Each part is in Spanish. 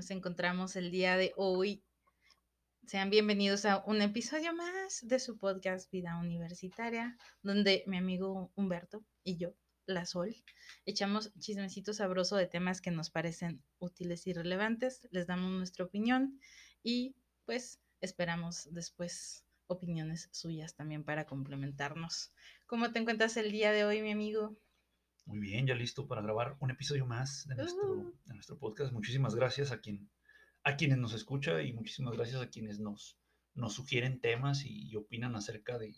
nos encontramos el día de hoy. Sean bienvenidos a un episodio más de su podcast Vida Universitaria, donde mi amigo Humberto y yo, la Sol, echamos chismecito sabroso de temas que nos parecen útiles y relevantes, les damos nuestra opinión y pues esperamos después opiniones suyas también para complementarnos. ¿Cómo te encuentras el día de hoy, mi amigo? Muy bien, ya listo para grabar un episodio más de nuestro, Uh. de nuestro podcast. Muchísimas gracias a quien a quienes nos escucha y muchísimas gracias a quienes nos, nos sugieren temas y, y opinan acerca de,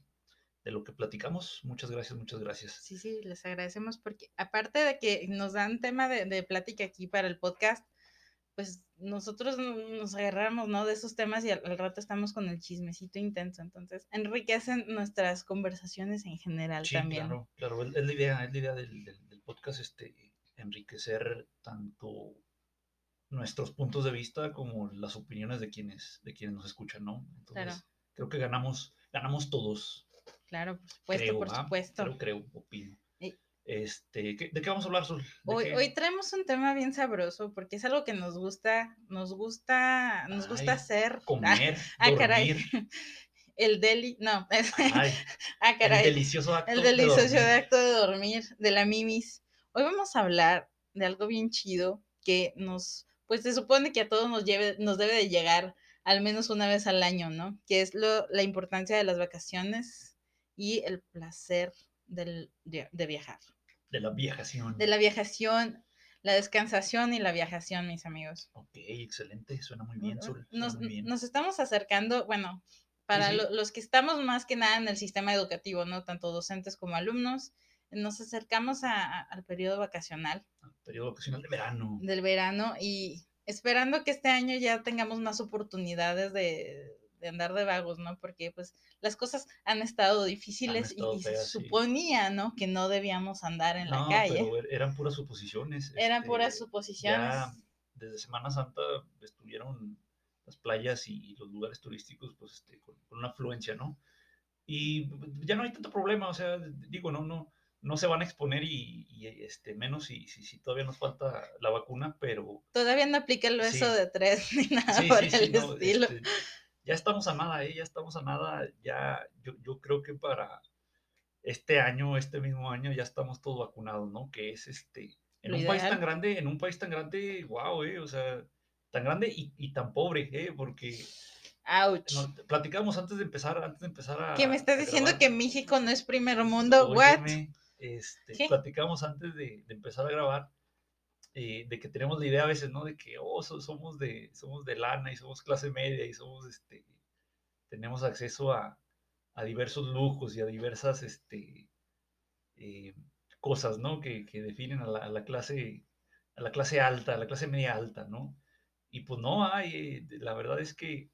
de lo que platicamos. Muchas gracias, muchas gracias. Sí, sí, les agradecemos porque aparte de que nos dan tema de, de plática aquí para el podcast, pues nosotros no- nos agarramos, ¿no? De esos temas y al, al rato estamos con el chismecito intenso, entonces enriquecen nuestras conversaciones en general Sí, también. claro, claro, es, la idea, es la idea del, del- del podcast, este, enriquecer tanto nuestros puntos de vista como las opiniones de quienes, de quienes nos escuchan, ¿no? Entonces, Claro. creo que ganamos, ganamos todos. Claro, por supuesto, creo, por supuesto. Creo, creo, opino. Este, ¿qué- ¿de qué vamos a hablar, Sol? ¿De Hoy, qué? hoy traemos un tema bien sabroso porque es algo que nos gusta, nos gusta, nos gusta Ay, hacer. Ah, Comer, ah, caray. dormir. el deli, no, Ay, ah, el caray. delicioso acto El de delicioso dormir. acto de dormir de la Mimis. Hoy vamos a hablar de algo bien chido que nos, pues se supone que a todos nos, lleve, nos debe de llegar al menos una vez al año, ¿no? Que es lo, la importancia de las vacaciones y el placer del, de, de viajar. De la viajación. De la viajación, la descansación y la viajación, mis amigos. Ok, excelente, suena muy bien, suena Nos, muy bien. nos estamos acercando, bueno, para sí. lo- los que estamos más que nada en el sistema educativo, ¿no? Tanto docentes como alumnos, nos acercamos a- a- al periodo vacacional Al Periodo vacacional de verano. del verano y esperando que este año ya tengamos más oportunidades de, de andar de vagos, ¿no? Porque pues las cosas han estado difíciles y- estado y, se feas, sí. suponía, ¿no? Que no debíamos andar en la No, calle. pero er- eran puras suposiciones. Eran este, puras suposiciones. Ya desde Semana Santa estuvieron las playas y los lugares turísticos pues este, con, con una afluencia, ¿no? Y ya no hay tanto problema, o sea, digo, no, no, no se van a exponer y, y, este, menos si, si, si todavía nos falta la vacuna, pero Todavía no aplica el beso Sí. de tres ni nada sí, por sí, sí, el no, estilo. este, ya estamos a nada, ¿eh? ya estamos a nada, ya yo, yo creo que para este año, este mismo año, ya estamos todos vacunados, ¿no? Que es este, en Lo un país tan grande, en un país tan grande, wow, ¿eh? O sea, tan grande y, y tan pobre, ¿eh? Porque Ouch. no, platicamos antes de empezar, antes de empezar a... ¿Qué me estás diciendo que México no es primer mundo? ¿What? Óyeme, este, platicamos antes de, de empezar a grabar eh, de que tenemos la idea a veces, ¿no? De que, oh, so- somos de, somos de lana y somos clase media y somos, este, tenemos acceso a, a diversos lujos y a diversas, este, eh, cosas, ¿no? Que, que definen a la, a la clase, a la clase alta, a la clase media alta, ¿no? Y pues no hay, eh, la verdad es que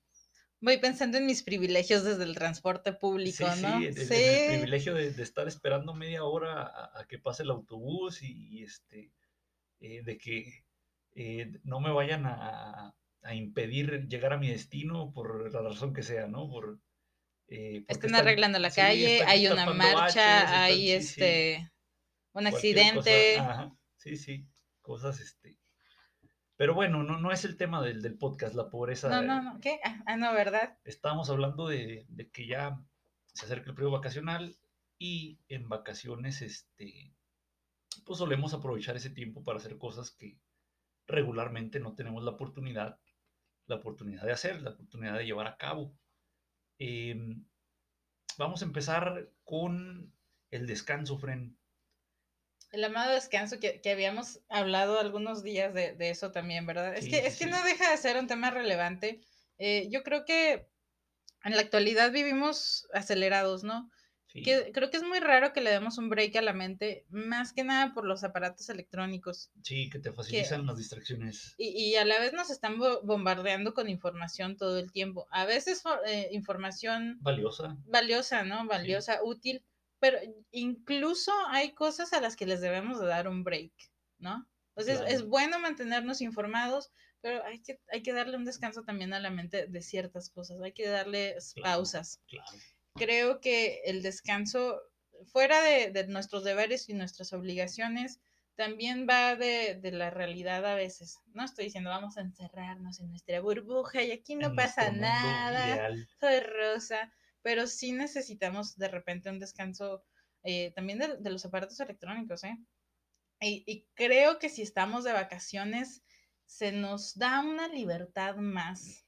Voy pensando en mis privilegios desde el transporte público, Sí, ¿no? sí, el, el- Sí. el privilegio de, de estar esperando media hora a, a que pase el autobús y, y, este, eh, de que eh, no me vayan a, a impedir llegar a mi destino por la razón que sea, ¿no? Por, eh, Están arreglando la sí, calle, están hay una marcha, baches, están- hay sí, sí, este un accidente. ajá, sí, sí, cosas, este. Pero bueno, no, no es el tema del, del podcast, la pobreza. no, no, no, ¿qué? Ah, ah, no, ¿verdad? estábamos hablando de, de que ya se acerca el periodo vacacional y en vacaciones, este, pues solemos aprovechar ese tiempo para hacer cosas que regularmente no tenemos la oportunidad, la oportunidad de hacer, la oportunidad de llevar a cabo. Em, vamos a empezar con el descanso, Fren. El amado descanso que, que habíamos hablado algunos días de, de eso también, ¿verdad? Es que, sí, es que no deja de ser un tema relevante. Eh, yo creo que en la actualidad vivimos acelerados, ¿no? Sí, Que creo que es muy raro que le demos un break a la mente, más que nada por los aparatos electrónicos. sí, que te facilitan las distracciones. Y, y a la vez nos están bo- bombardeando con información todo el tiempo. A veces eh, información Valiosa. valiosa, ¿no? Valiosa, útil, pero incluso hay cosas a las que les debemos de dar un break, ¿no? Entonces es Claro. bueno mantenernos informados, pero hay que, hay que darle un descanso también a la mente de ciertas cosas, hay que darle Claro. pausas. Claro. Creo que el descanso, fuera de, de nuestros deberes y nuestras obligaciones, también va de, de, la realidad a veces. No estoy diciendo vamos a encerrarnos en nuestra burbuja y aquí no pasa nada, soy rosa, pero sí necesitamos de repente un descanso eh, también de, de, los aparatos electrónicos, ¿eh? Y, y, creo que si estamos de vacaciones, se nos da una libertad más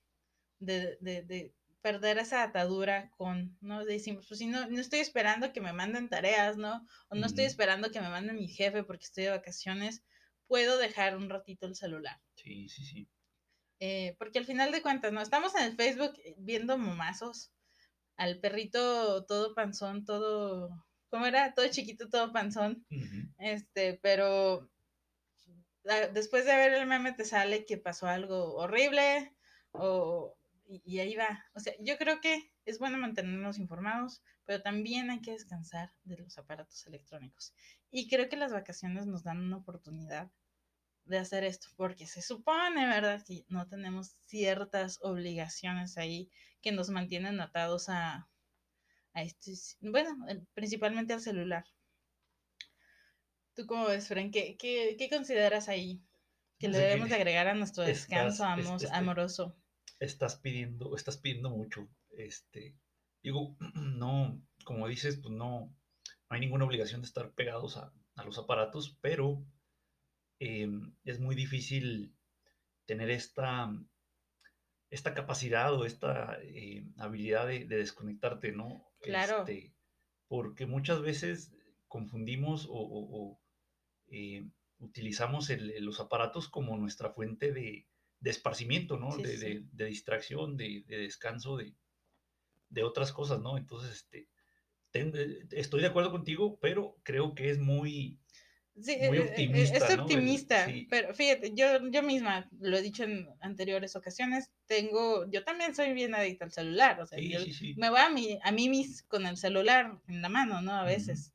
de perder esa atadura con, ¿no? Decimos, pues si no, no estoy esperando que me manden tareas, ¿no? O no estoy esperando que me manden mi jefe porque estoy de vacaciones, puedo dejar un ratito el celular. Sí, sí, sí. Eh, porque al final de cuentas, ¿no? Estamos en el Facebook viendo momazos, al perrito todo panzón, todo, ¿cómo era? Todo chiquito, todo panzón. Este, pero después de ver el meme te sale que pasó algo horrible o y, ahí va. O sea, yo creo que es bueno mantenernos informados, pero también hay que descansar de los aparatos electrónicos. Y creo que las vacaciones nos dan una oportunidad de hacer esto, porque se supone, ¿verdad?, que no tenemos ciertas obligaciones ahí que nos mantienen atados a, a esto, bueno, principalmente al celular. ¿Tú cómo ves, Fren? ¿Qué, qué, consideras ahí que le debemos de agregar a nuestro descanso amoroso? Estás pidiendo, estás pidiendo mucho. Este, digo, no, como dices, pues no, no hay ninguna obligación de estar pegados a, los aparatos, pero em, es muy difícil tener esta, esta capacidad o esta eh, habilidad de, desconectarte, ¿no? Claro. Este, porque muchas veces confundimos o, eh, utilizamos los aparatos como nuestra fuente de, de esparcimiento, ¿no? de, de, distracción, de, descanso, de, otras cosas, ¿no? Entonces, este, eh, estoy de acuerdo contigo, pero creo que es muy, muy eh, eh, optimista. Es optimista, pero fíjate, yo, yo misma lo he dicho en anteriores ocasiones, tengo, yo también soy bien adicta al celular, o sea, yo me voy a mí, a mí mis con el celular en la mano, ¿no? A veces.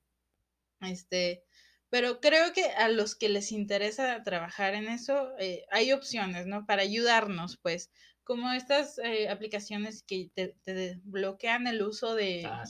Este, pero creo que a los que les interesa trabajar en eso, eh, hay opciones, ¿no? Para ayudarnos, pues, como estas eh, aplicaciones que te, bloquean el uso de, ah,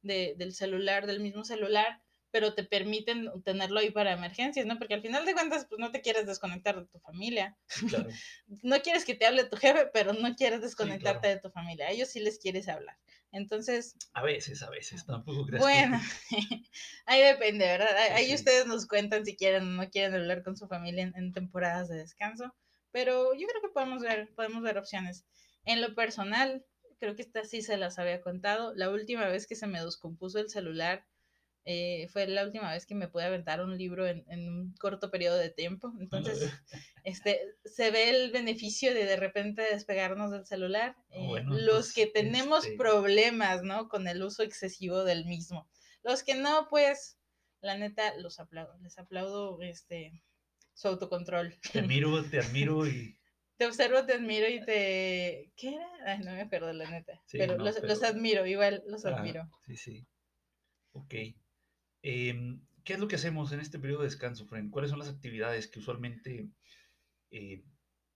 de, del celular, del mismo celular, pero te permiten tenerlo ahí para emergencias, ¿no? Porque al final de cuentas, pues no te quieres desconectar de tu familia. Claro. no quieres que te hable tu jefe, pero no quieres desconectarte de tu familia. A ellos sí les quieres hablar. Entonces. A veces, a veces, tampoco crees. Bueno, ahí depende, ¿verdad? Ahí ustedes nos cuentan si quieren o no quieren hablar con su familia en, temporadas de descanso. Pero yo creo que podemos ver, podemos ver opciones. En lo personal, creo que esta sí se las había contado. La última vez que se me descompuso el celular eh, fue la última vez que me pude aventar un libro en, un corto periodo de tiempo. Entonces, este, se ve el beneficio de de repente despegarnos del celular. Eh, los que tenemos este problemas, ¿no? Con el uso excesivo del mismo. Los que no, pues, la neta, los aplaudo. Les aplaudo este, su autocontrol. Te admiro, te admiro y... Te observo, te admiro y te... ¿Qué era? Ay, no me acuerdo, la neta. pero, los, los, admiro, igual los ah, admiro. Sí, sí. Ok. Em, ¿Qué es lo que hacemos en este periodo de descanso, Fren? ¿Cuáles son las actividades que usualmente, eh,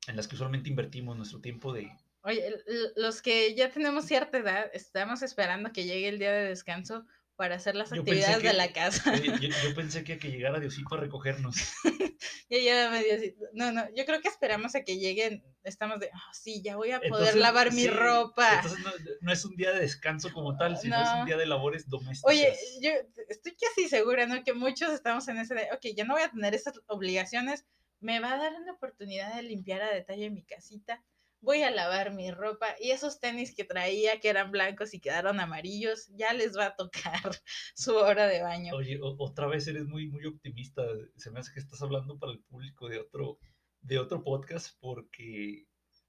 en las que usualmente invertimos nuestro tiempo de... Oye, los que ya tenemos cierta edad, estamos esperando que llegue el día de descanso para hacer las actividades de la casa. yo, pensé que, que llegara Diosito a recogernos. ya lleva medio No, no, yo creo que esperamos a que lleguen. Estamos de, oh, sí, ya voy a poder lavar mi ropa. Entonces no, es un día de descanso como tal, sino es un día de labores domésticas. Oye, yo estoy casi segura, ¿no? Que muchos estamos en ese de, ok, ya no voy a tener esas obligaciones. Me va a dar una oportunidad de limpiar a detalle mi casita voy a lavar mi ropa y esos tenis que traía que eran blancos y quedaron amarillos, ya les va a tocar su hora de baño. Oye, otra vez eres muy, muy optimista. Se me hace que estás hablando para el público de otro, de otro podcast porque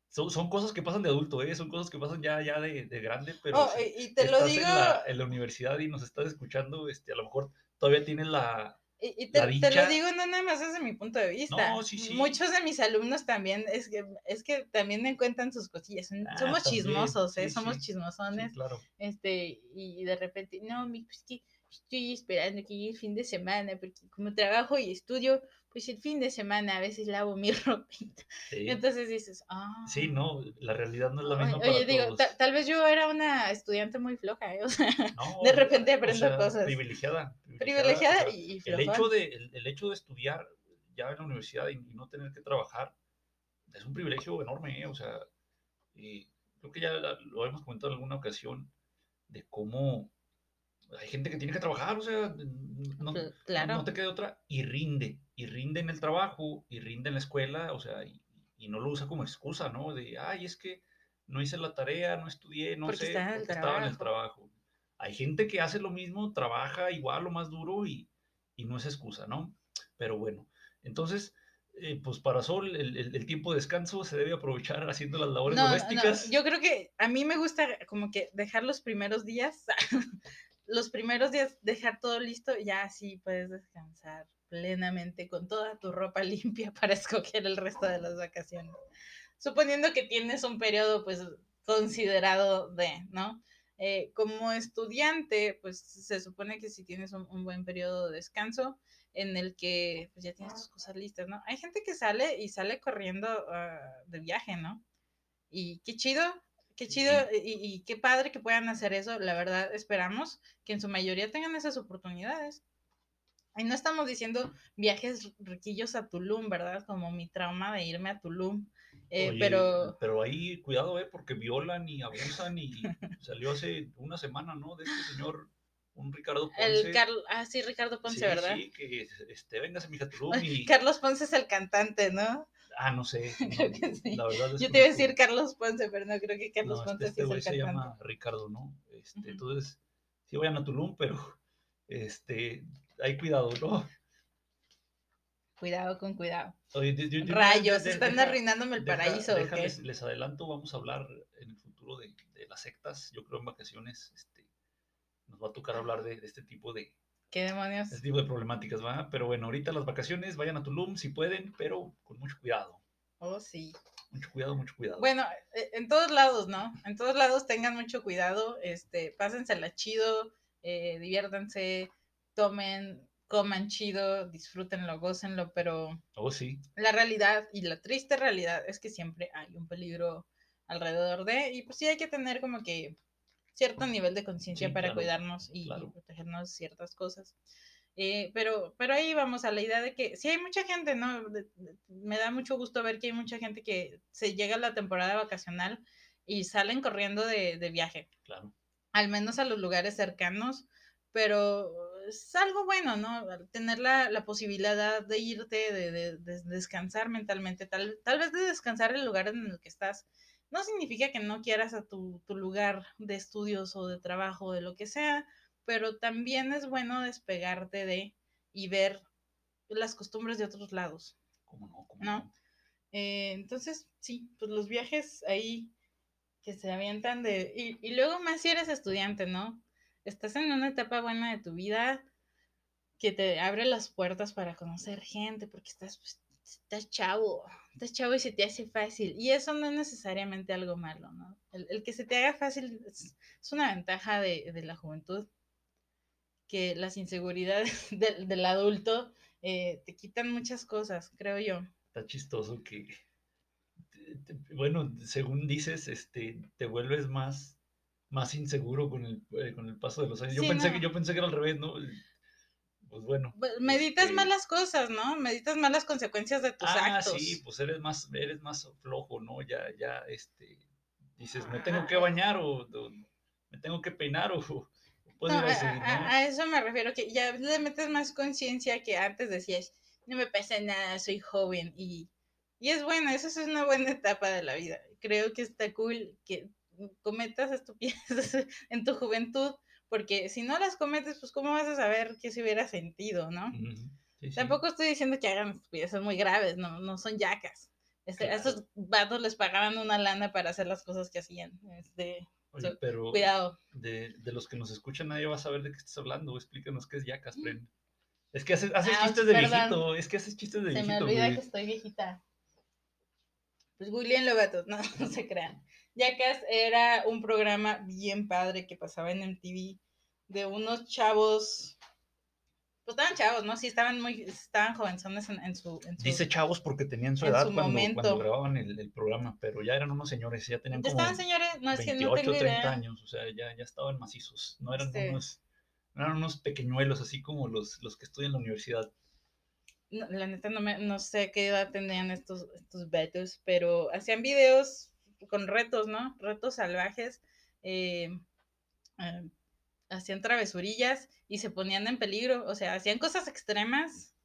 son, son cosas que pasan de adulto, ¿eh? son cosas que pasan ya, ya de, de grande, pero oh, y te lo digo... En la, en la, universidad y nos estás escuchando, este, a lo mejor todavía tienes la, y, te, lo digo no nada más desde mi punto de vista. Muchos de mis alumnos también, es que, es que también me cuentan sus cosillas. Ah, somos chismosos, ¿eh? Somos chismosones. claro. Este, y de repente, no, pues que estoy esperando que llegue el fin de semana, porque como trabajo y estudio, pues el fin de semana a veces lavo mi ropita. Entonces dices, ah. Sí, no, la realidad no es la misma. Oye, digo, tal vez yo era una estudiante muy floja, ¿eh? o sea, de repente aprendo cosas. Privilegiada. Privilegiada, y, el hecho, de, el, hecho de estudiar ya en la universidad y, no tener que trabajar, es un privilegio enorme, ¿eh? o sea, y creo que ya lo hemos comentado en alguna ocasión, de cómo hay gente que tiene que trabajar, o sea, no, no, te queda otra, y rinde, y rinde en el trabajo, y rinde en la escuela, o sea, y, no lo usa como excusa, ¿no? De, ay, es que no hice la tarea, no estudié, no sé, porque estaba en el trabajo. Hay gente que hace lo mismo, trabaja igual o más duro y, y no es excusa, ¿no? Pero bueno, entonces, eh, pues para Sol, el, tiempo de descanso se debe aprovechar haciendo las labores domésticas. yo creo que a mí me gusta como que dejar los primeros días, los primeros días dejar todo listo, ya así puedes descansar plenamente con toda tu ropa limpia para escoger el resto de las vacaciones. Suponiendo que tienes un periodo pues considerado de, ¿no? Eh, como estudiante, pues se supone que si tienes un, buen periodo de descanso en el que pues ya tienes tus cosas listas, ¿no? Hay gente que sale y sale corriendo ah, de viaje, ¿no? Y qué chido, qué chido y, y, qué padre que puedan hacer eso. La verdad, esperamos que en su mayoría tengan esas oportunidades. Y no estamos diciendo viajes riquillos a Tulum, ¿verdad? Como mi trauma de irme a Tulum. Eh, pero... pero ahí, cuidado, ¿eh? Porque violan y abusan y salió hace una semana, ¿no? De este señor, un Ricardo Ponce. El ah, sí, Ricardo Ponce, ¿verdad? Sí, que este, véngase, mija Tulum y... Carlos Ponce es el cantante, ¿no? Ah, no sé. creo que sí. La verdad es Yo te iba a decir Carlos Ponce, pero no creo que Carlos este, Ponce este, sí es el se llama Ricardo, ¿no? Este, Entonces, sí vayan a Tulum, pero este, hay cuidado, ¿no? Cuidado con cuidado. Rayos, están arruinándome el paraíso. les, adelanto, vamos a hablar en el futuro de, las sectas. Yo creo en vacaciones este, nos va a tocar hablar de, este tipo de... ¿Qué demonios? Este tipo de problemáticas, ¿va? Pero bueno, ahorita las vacaciones, vayan a Tulum si pueden, pero con mucho cuidado. Oh, sí. Mucho cuidado, mucho cuidado. Bueno, e, en todos lados, ¿no? En todos lados tengan mucho cuidado, este, pásensela chido, eh, diviértanse, tomen, coman chido, disfrútenlo, gócenlo, pero oh, sí. la realidad y la triste realidad es que siempre hay un peligro alrededor de, y pues sí hay que tener como que cierto nivel de conciencia para cuidarnos y, protegernos ciertas cosas. Eh, pero, pero ahí vamos a la idea de que sí hay mucha gente, ¿no? me da mucho gusto ver que hay mucha gente que se llega a la temporada vacacional y salen corriendo de, de viaje. Claro. Al menos a los lugares cercanos, pero es algo bueno, ¿no? Tener la, la posibilidad de irte, de, de, descansar mentalmente, tal, tal vez de descansar el lugar en el que estás. No significa que no quieras a tu, tu lugar de estudios o de trabajo, de lo que sea, pero también es bueno despegarte de y ver las costumbres de otros lados. ¿Cómo no? ¿No? Eh, entonces, sí, pues los viajes ahí que se avientan de... Y, y luego más si eres estudiante, ¿no? estás en una etapa buena de tu vida que te abre las puertas para conocer gente, porque estás, pues, estás chavo, estás chavo y se te hace fácil. Y eso no es necesariamente algo malo, ¿no? El, que se te haga fácil es, una ventaja de, la juventud, que las inseguridades del, adulto eh, te quitan muchas cosas, creo yo. Está chistoso que, bueno, según dices, este, te vuelves más más inseguro con el, eh, con el paso de los años. Yo, pensé que, yo pensé que era al revés, ¿no? Pues bueno. Meditas este más las cosas, ¿no? Meditas más las consecuencias de tus ah, actos. sí, pues eres más, eres más flojo, ¿no? Ya, ya, este, dices, me tengo que bañar o, me tengo que peinar o, puedo ir a, seguir, ¿no? a, eso me refiero, que ya le metes más conciencia que antes decías, no me pasa nada, soy joven y, y es bueno, eso es una buena etapa de la vida. Creo que está cool que cometas estupideces en tu juventud, porque si no las cometes, pues cómo vas a saber qué se hubiera sentido, ¿no? Tampoco estoy diciendo que hagan estupideces muy graves, no, no son yacas. Este, A esos vatos les pagaban una lana para hacer las cosas que hacían. Este, pero cuidado. De, de, los que nos escuchan, nadie va a saber de qué estás hablando. Explícanos qué es yacas, Bren. Es que haces, haces ah, chistes de viejito. Es que haces chistes de viejito. Se me olvida que estoy viejita. Pues lo vatos, no, no se crean. Jackass era un programa bien padre que pasaba en MTV de unos chavos. Pues estaban chavos, ¿no? Sí, estaban muy, estaban jovenzones en, su, Dice chavos porque tenían su edad cuando, cuando, grababan el, programa, pero ya eran unos señores, ya tenían como estaban señores, no, es 28, que no tengo 30 años, o sea, ya, ya estaban macizos, no eran unos, no eran unos pequeñuelos así como los, los que estudian en la universidad. no, la neta no, me, no sé qué edad tenían estos, estos betos, pero hacían videos con retos, ¿no? Retos salvajes. Eh, eh, hacían travesurillas y se ponían en peligro, o sea, hacían cosas extremas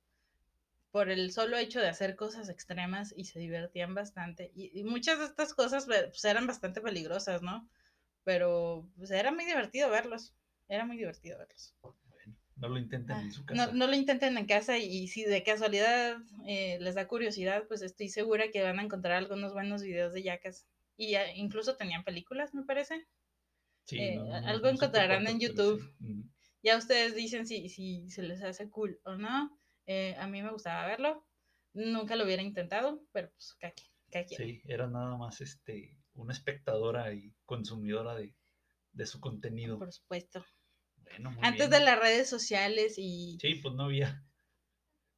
por el solo hecho de hacer cosas extremas y se divertían bastante. Y, muchas de estas cosas pues, eran bastante peligrosas, ¿no? Pero pues, era muy divertido verlos, era muy divertido verlos. no lo intenten en su casa. No, no, lo intenten en casa y, si de casualidad eh, les da curiosidad, pues estoy segura que van a encontrar algunos buenos videos de yacas. Y incluso tenían películas, me parece. Eh, algo encontrarán en YouTube. Ya ustedes dicen si, si se les hace cool o no. Eh, a mí me gustaba verlo. Nunca lo hubiera intentado, pero pues cada Sí, era nada más este una espectadora y consumidora de, su contenido. Por supuesto. Antes de las redes sociales y. Sí, pues no había.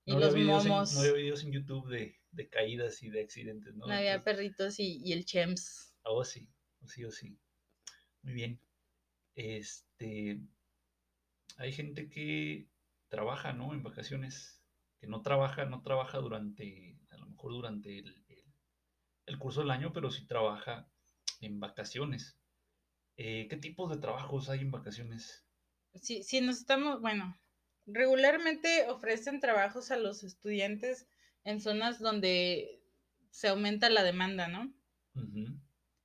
Y los momos. no había videos en YouTube de, caídas y de accidentes, ¿no? No había perritos y, y el Chems. Oh, sí, sí, o sí. Muy bien. Este, hay gente que trabaja, ¿no? En vacaciones, que no trabaja, no trabaja durante, a lo mejor durante el, curso del año, pero sí trabaja en vacaciones. Eh, ¿Qué tipos de trabajos hay en vacaciones? Sí, sí, nos estamos, bueno, regularmente ofrecen trabajos a los estudiantes en zonas donde se aumenta la demanda, ¿no?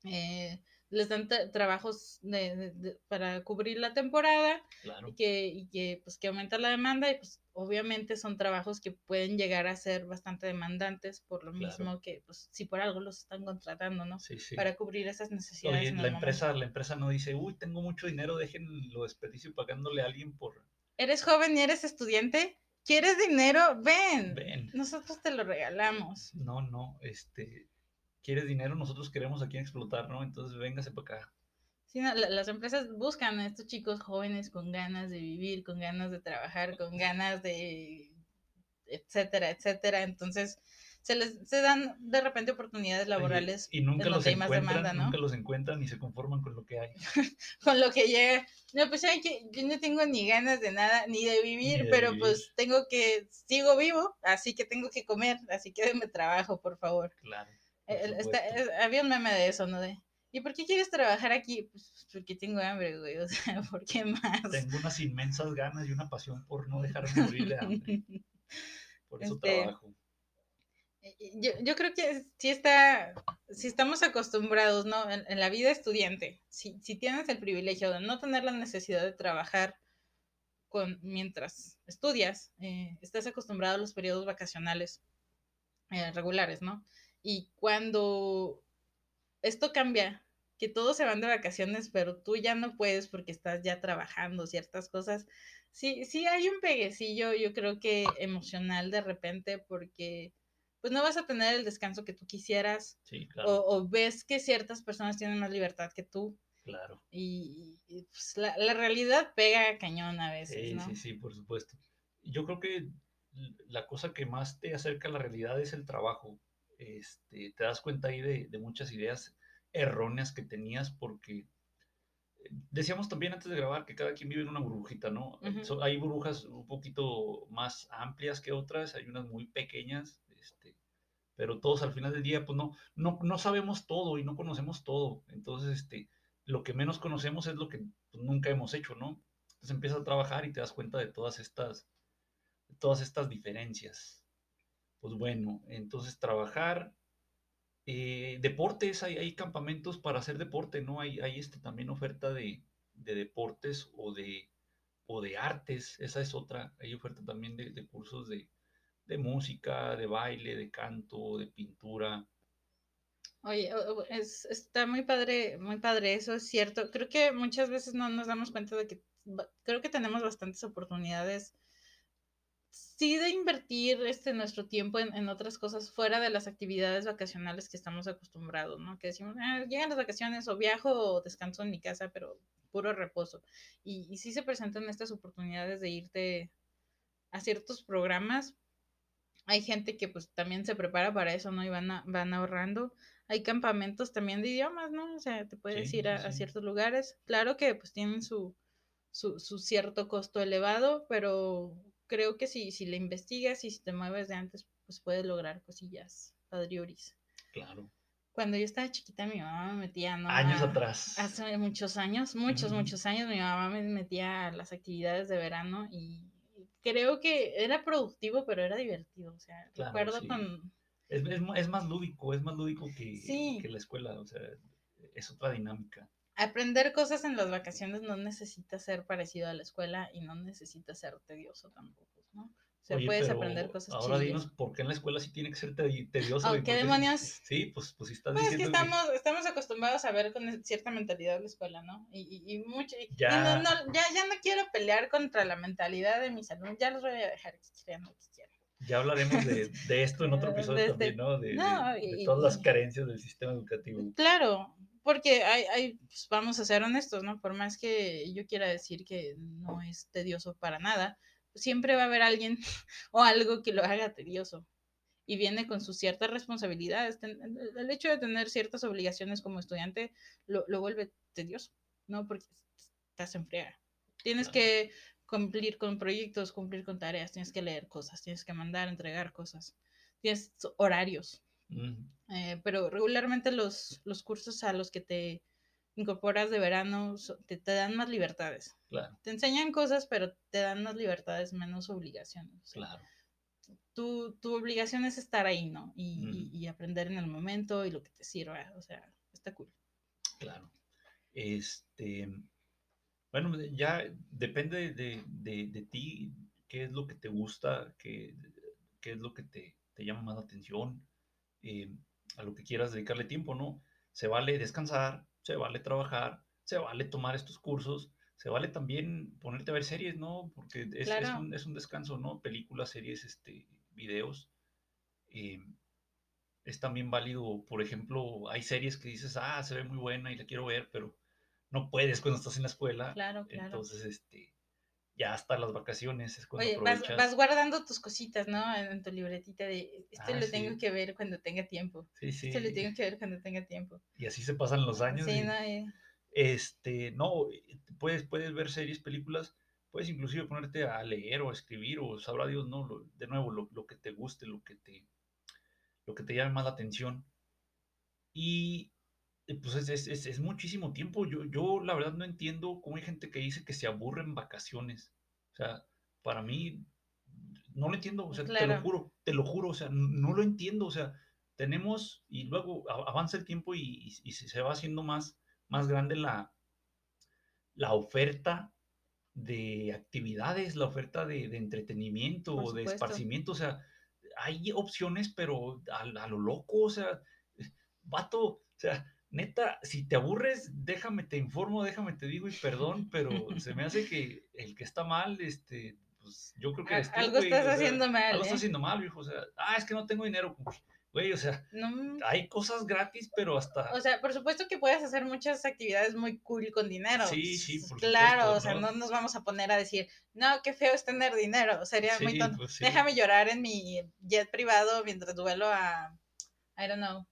eh, les dan trabajos de, para cubrir la temporada y, que, y que, pues, que aumenta la demanda y pues obviamente son trabajos que pueden llegar a ser bastante demandantes por lo mismo que pues si por algo los están contratando, ¿no? Sí, sí. Para cubrir esas necesidades. la empresa, la empresa no dice, uy, tengo mucho dinero, dejen lo desperdicio pagándole a alguien por... ¿Eres joven y eres estudiante? ¿Quieres dinero? Ven. Ven. Nosotros te lo regalamos. No, no, este quieres dinero, nosotros queremos a quien explotar, ¿no? Entonces véngase para acá. Sí, las empresas buscan a estos chicos jóvenes con ganas de vivir, con ganas de trabajar, con ganas de etcétera, etcétera. Entonces, se les se dan de repente oportunidades laborales y, nunca los encuentran, nunca los encuentran y se conforman con lo que hay. con lo que llega. No, pues que yo no tengo ni ganas de nada, ni de vivir, pero pues tengo que, sigo vivo, así que tengo que comer, así que déme trabajo, por favor. Claro había un meme de eso, ¿no? De, ¿y por qué quieres trabajar aquí? Pues porque tengo hambre, güey, o sea, ¿por qué más? Tengo unas inmensas ganas y una pasión por no dejarme morir de hambre. Por eso este, trabajo. Yo, yo, creo que si está, si estamos acostumbrados, ¿no? En, la vida estudiante, si, si, tienes el privilegio de no tener la necesidad de trabajar con, mientras estudias, eh, estás acostumbrado a los periodos vacacionales eh, regulares, ¿no? Y cuando esto cambia, que todos se van de vacaciones, pero tú ya no puedes porque estás ya trabajando ciertas cosas, sí, sí hay un peguecillo, yo creo que emocional de repente, porque pues no vas a tener el descanso que tú quisieras. Sí, claro. o, ves que ciertas personas tienen más libertad que tú. Claro. Y, pues, la, la, realidad pega cañón a veces. Sí, sí, sí, por supuesto. Yo creo que la cosa que más te acerca a la realidad es el trabajo este, te das cuenta ahí de, muchas ideas erróneas que tenías porque eh, decíamos también antes de grabar que cada quien vive en una burbujita, ¿no? hay burbujas un poquito más amplias que otras, hay unas muy pequeñas, este, pero todos al final del día, pues no, no, no sabemos todo y no conocemos todo. Entonces, este, lo que menos conocemos es lo que pues, nunca hemos hecho, ¿no? Entonces empiezas a trabajar y te das cuenta de todas estas, de todas estas diferencias pues bueno, entonces trabajar. Eh, deportes, hay, hay, campamentos para hacer deporte, ¿no? Hay, hay este, también oferta de, deportes o de, o de artes, esa es otra. Hay oferta también de, cursos de, música, de baile, de canto, de pintura. Oye, está muy padre, muy padre, eso es cierto. Creo que muchas veces no nos damos cuenta de que creo que tenemos bastantes oportunidades sí de invertir este, nuestro tiempo en, otras cosas fuera de las actividades vacacionales que estamos acostumbrados, ¿no? Que decimos, ah, llegan las vacaciones o viajo o descanso en mi casa, pero puro reposo. Y, y sí se presentan estas oportunidades de irte a ciertos programas. Hay gente que pues también se prepara para eso, ¿no? Y van, van ahorrando. Hay campamentos también de idiomas, ¿no? O sea, te puedes ir a, a, ciertos lugares. Claro que pues tienen su, su, su cierto costo elevado, pero creo que si, si le investigas y si te mueves de antes, pues puedes lograr cosillas padrioris. Claro. Cuando yo estaba chiquita, mi mamá me metía, ¿no? Años A- atrás. Hace muchos años, muchos, muchos años, mi mamá me metía a las actividades de verano y creo que era productivo, pero era divertido. O sea, Claro, recuerdo sí. con... Es, es, es más lúdico, es más lúdico que, Sí. que la escuela, o sea, es otra dinámica. Aprender cosas en las vacaciones no necesita ser parecido a la escuela y no necesita ser tedioso tampoco, ¿no? O sea, Oye, puedes aprender cosas Ahora chidillas. dinos por qué en la escuela sí tiene que ser tedi- tedioso. Oh, ¿qué sí- demonios? Sí, pues, pues si estás Pues es que diciendo estamos, estamos acostumbrados a ver con cierta mentalidad la escuela, ¿no? Y, y, y mucho. y- Ya. no, no, ya, ya no quiero pelear contra la mentalidad de mis alumnos. Ya los voy a dejar que crean lo que quieran. Ya hablaremos de, de esto en otro De episodio este- también, ¿no? De, de- no, de y- todas las carencias del sistema educativo. Claro, porque hay, hay pues, vamos a ser honestos, ¿no? Por más que yo quiera decir que no es tedioso para nada, pues, siempre va a haber alguien o algo que lo haga tedioso. Y viene con sus ciertas responsabilidades. El hecho de tener ciertas obligaciones como estudiante lo, lo vuelve tedioso, ¿no? Porque estás en friega. Tienes que cumplir con proyectos, cumplir con tareas, tienes que leer cosas, tienes que mandar, entregar cosas, tienes horarios. Eh, pero regularmente los, los cursos a los que te incorporas de verano te, te dan más libertades. Claro, Te enseñan cosas, pero te dan más libertades, menos obligaciones. O sea, claro. tu, tu obligación es estar ahí, ¿no? Y, y- y aprender en el momento y lo que te sirva. O sea, está cool. Claro. Este, bueno, ya depende de, de- de ti, qué es lo que te gusta, qué, qué es lo que te, te llama más la atención, eh, a lo que quieras dedicarle tiempo, ¿no? Se vale descansar, se vale trabajar, se vale tomar estos cursos, se vale también ponerte a ver series, ¿no? Porque es, es Claro. un, es un descanso, ¿no? Películas, series, este, videos. eh, es también válido, por ejemplo, hay series que dices, ah, se ve muy buena y la quiero ver, pero no puedes cuando estás en la escuela. Claro, claro. Entonces, este, ya hasta las vacaciones es cuando Oye, vas, vas guardando tus cositas, ¿no? En, tu libretita de esto Ah, lo tengo sí. que ver cuando tenga tiempo. Sí, sí. Esto lo tengo que ver cuando tenga tiempo. Y así se pasan los años. Sí, y- ¿no? Y- Este, no, eh, puedes, puedes ver series, películas, puedes inclusive ponerte a leer o a escribir o sabrá Dios, no, Lo- de nuevo, lo, lo que te guste, lo que te, lo que te llame más la atención. Y eh, pues es, es- es- es muchísimo tiempo. Yo, yo la verdad no entiendo cómo hay gente que dice que se aburre en vacaciones. O sea, para mí, no lo entiendo, o sea, te lo juro, te lo juro, o sea, no lo entiendo, o sea, tenemos y luego avanza el tiempo y, y- y se va haciendo más, más grande la, la oferta de actividades, la oferta de, de entretenimiento o de esparcimiento, o sea, hay opciones, pero a, a lo loco, o sea, vato, o sea, neta, si te aburres, déjame te informo, déjame te digo y perdón, pero se me hace que el que está mal, este, pues yo creo que A- eres tú, algo estás o sea, haciendo mal, Algo ¿eh? estás haciendo mal, viejo, o sea, ah, es que no tengo dinero, güey, o sea, No, hay cosas gratis, pero hasta... O sea, por supuesto que puedes hacer muchas actividades muy cool con dinero. Sí, sí, por Claro, supuesto, o sea, ¿no? no nos vamos a poner a decir, no, qué feo es tener dinero. Sería muy tonto. pues sí. Déjame llorar en mi jet privado mientras vuelo a, I don't know,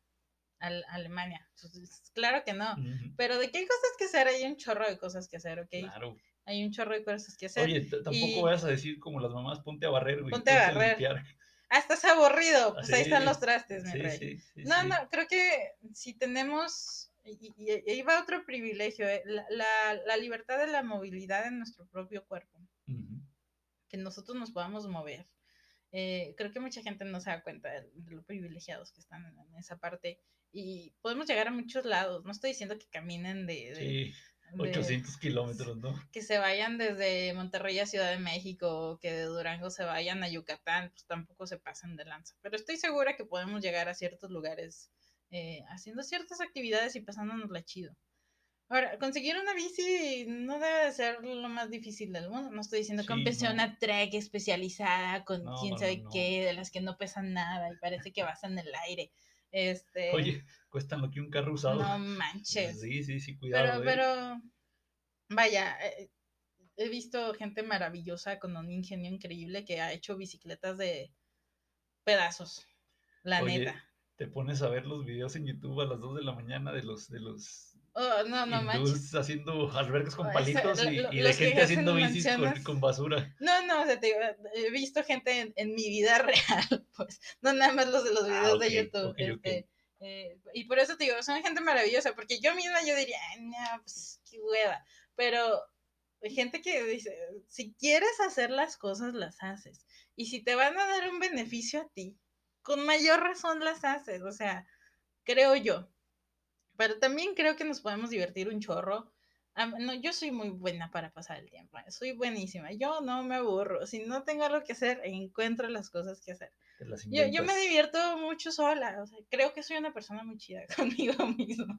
a, a Alemania. Entonces, claro que no. Pero de qué hay cosas que hacer, hay un chorro de cosas que hacer, ¿ok? Claro. Hay un chorro de cosas que hacer. Oye, tampoco y- vayas a decir como las mamás, ponte a barrer, güey. Ponte a barrer. Ah, estás aburrido. Pues ahí están los trastes, mi Sí, rey. sí, No, no, creo que si tenemos, y, y- ahí va otro privilegio, eh, la, la- la libertad de la movilidad en nuestro propio cuerpo, que nosotros nos podamos mover. Eh, creo que mucha gente no se da cuenta de, de lo privilegiados que están en, en esa parte y podemos llegar a muchos lados. No estoy diciendo que caminen de, de- Sí, de- 800 kilómetros, ¿no? que se vayan desde Monterrey a Ciudad de México que de Durango se vayan a Yucatán, pues tampoco se pasan de lanza. Pero estoy segura que podemos llegar a ciertos lugares eh, haciendo ciertas actividades y pasándonos la chido. Ahora, conseguir una bici no debe de ser lo más difícil del mundo. No estoy diciendo Sí, cómprese no. una trek especializada con No, quién sabe no. qué, de las que no pesan nada y parece que vas en el aire. Este, Oye, cuestan lo que un carro usado. no manches. Sí, sí, sí, cuidado. Pero, eh. pero, vaya, eh, he visto gente maravillosa con un ingenio increíble que ha hecho bicicletas de pedazos, la Oye, neta. Te pones a ver los videos en YouTube a las 2 de la mañana de los, de los Oh, no, no manches. hindús haciendo albercas con palitos lo- y, lo- y que gente haciendo bicis con, basura. No, no, o sea, te digo, he visto gente en, en mi vida real, pues, no nada más los de los Ah, videos de YouTube. ok, ok. este, eh, y por eso te digo, son gente maravillosa, porque yo misma yo diría, "Ay, no, pues qué hueva. Pero hay gente que dice, si quieres hacer las cosas, las haces. Y si te van a dar un beneficio a ti, con mayor razón las haces. O sea, creo yo. Pero también creo que nos podemos divertir un chorro. Am- no, yo soy muy buena para pasar el tiempo. eh, Soy buenísima. Yo no me aburro. Si no tengo algo que hacer, encuentro las cosas que hacer. Yo, yo me divierto mucho sola. O sea, creo que soy una persona muy chida conmigo misma.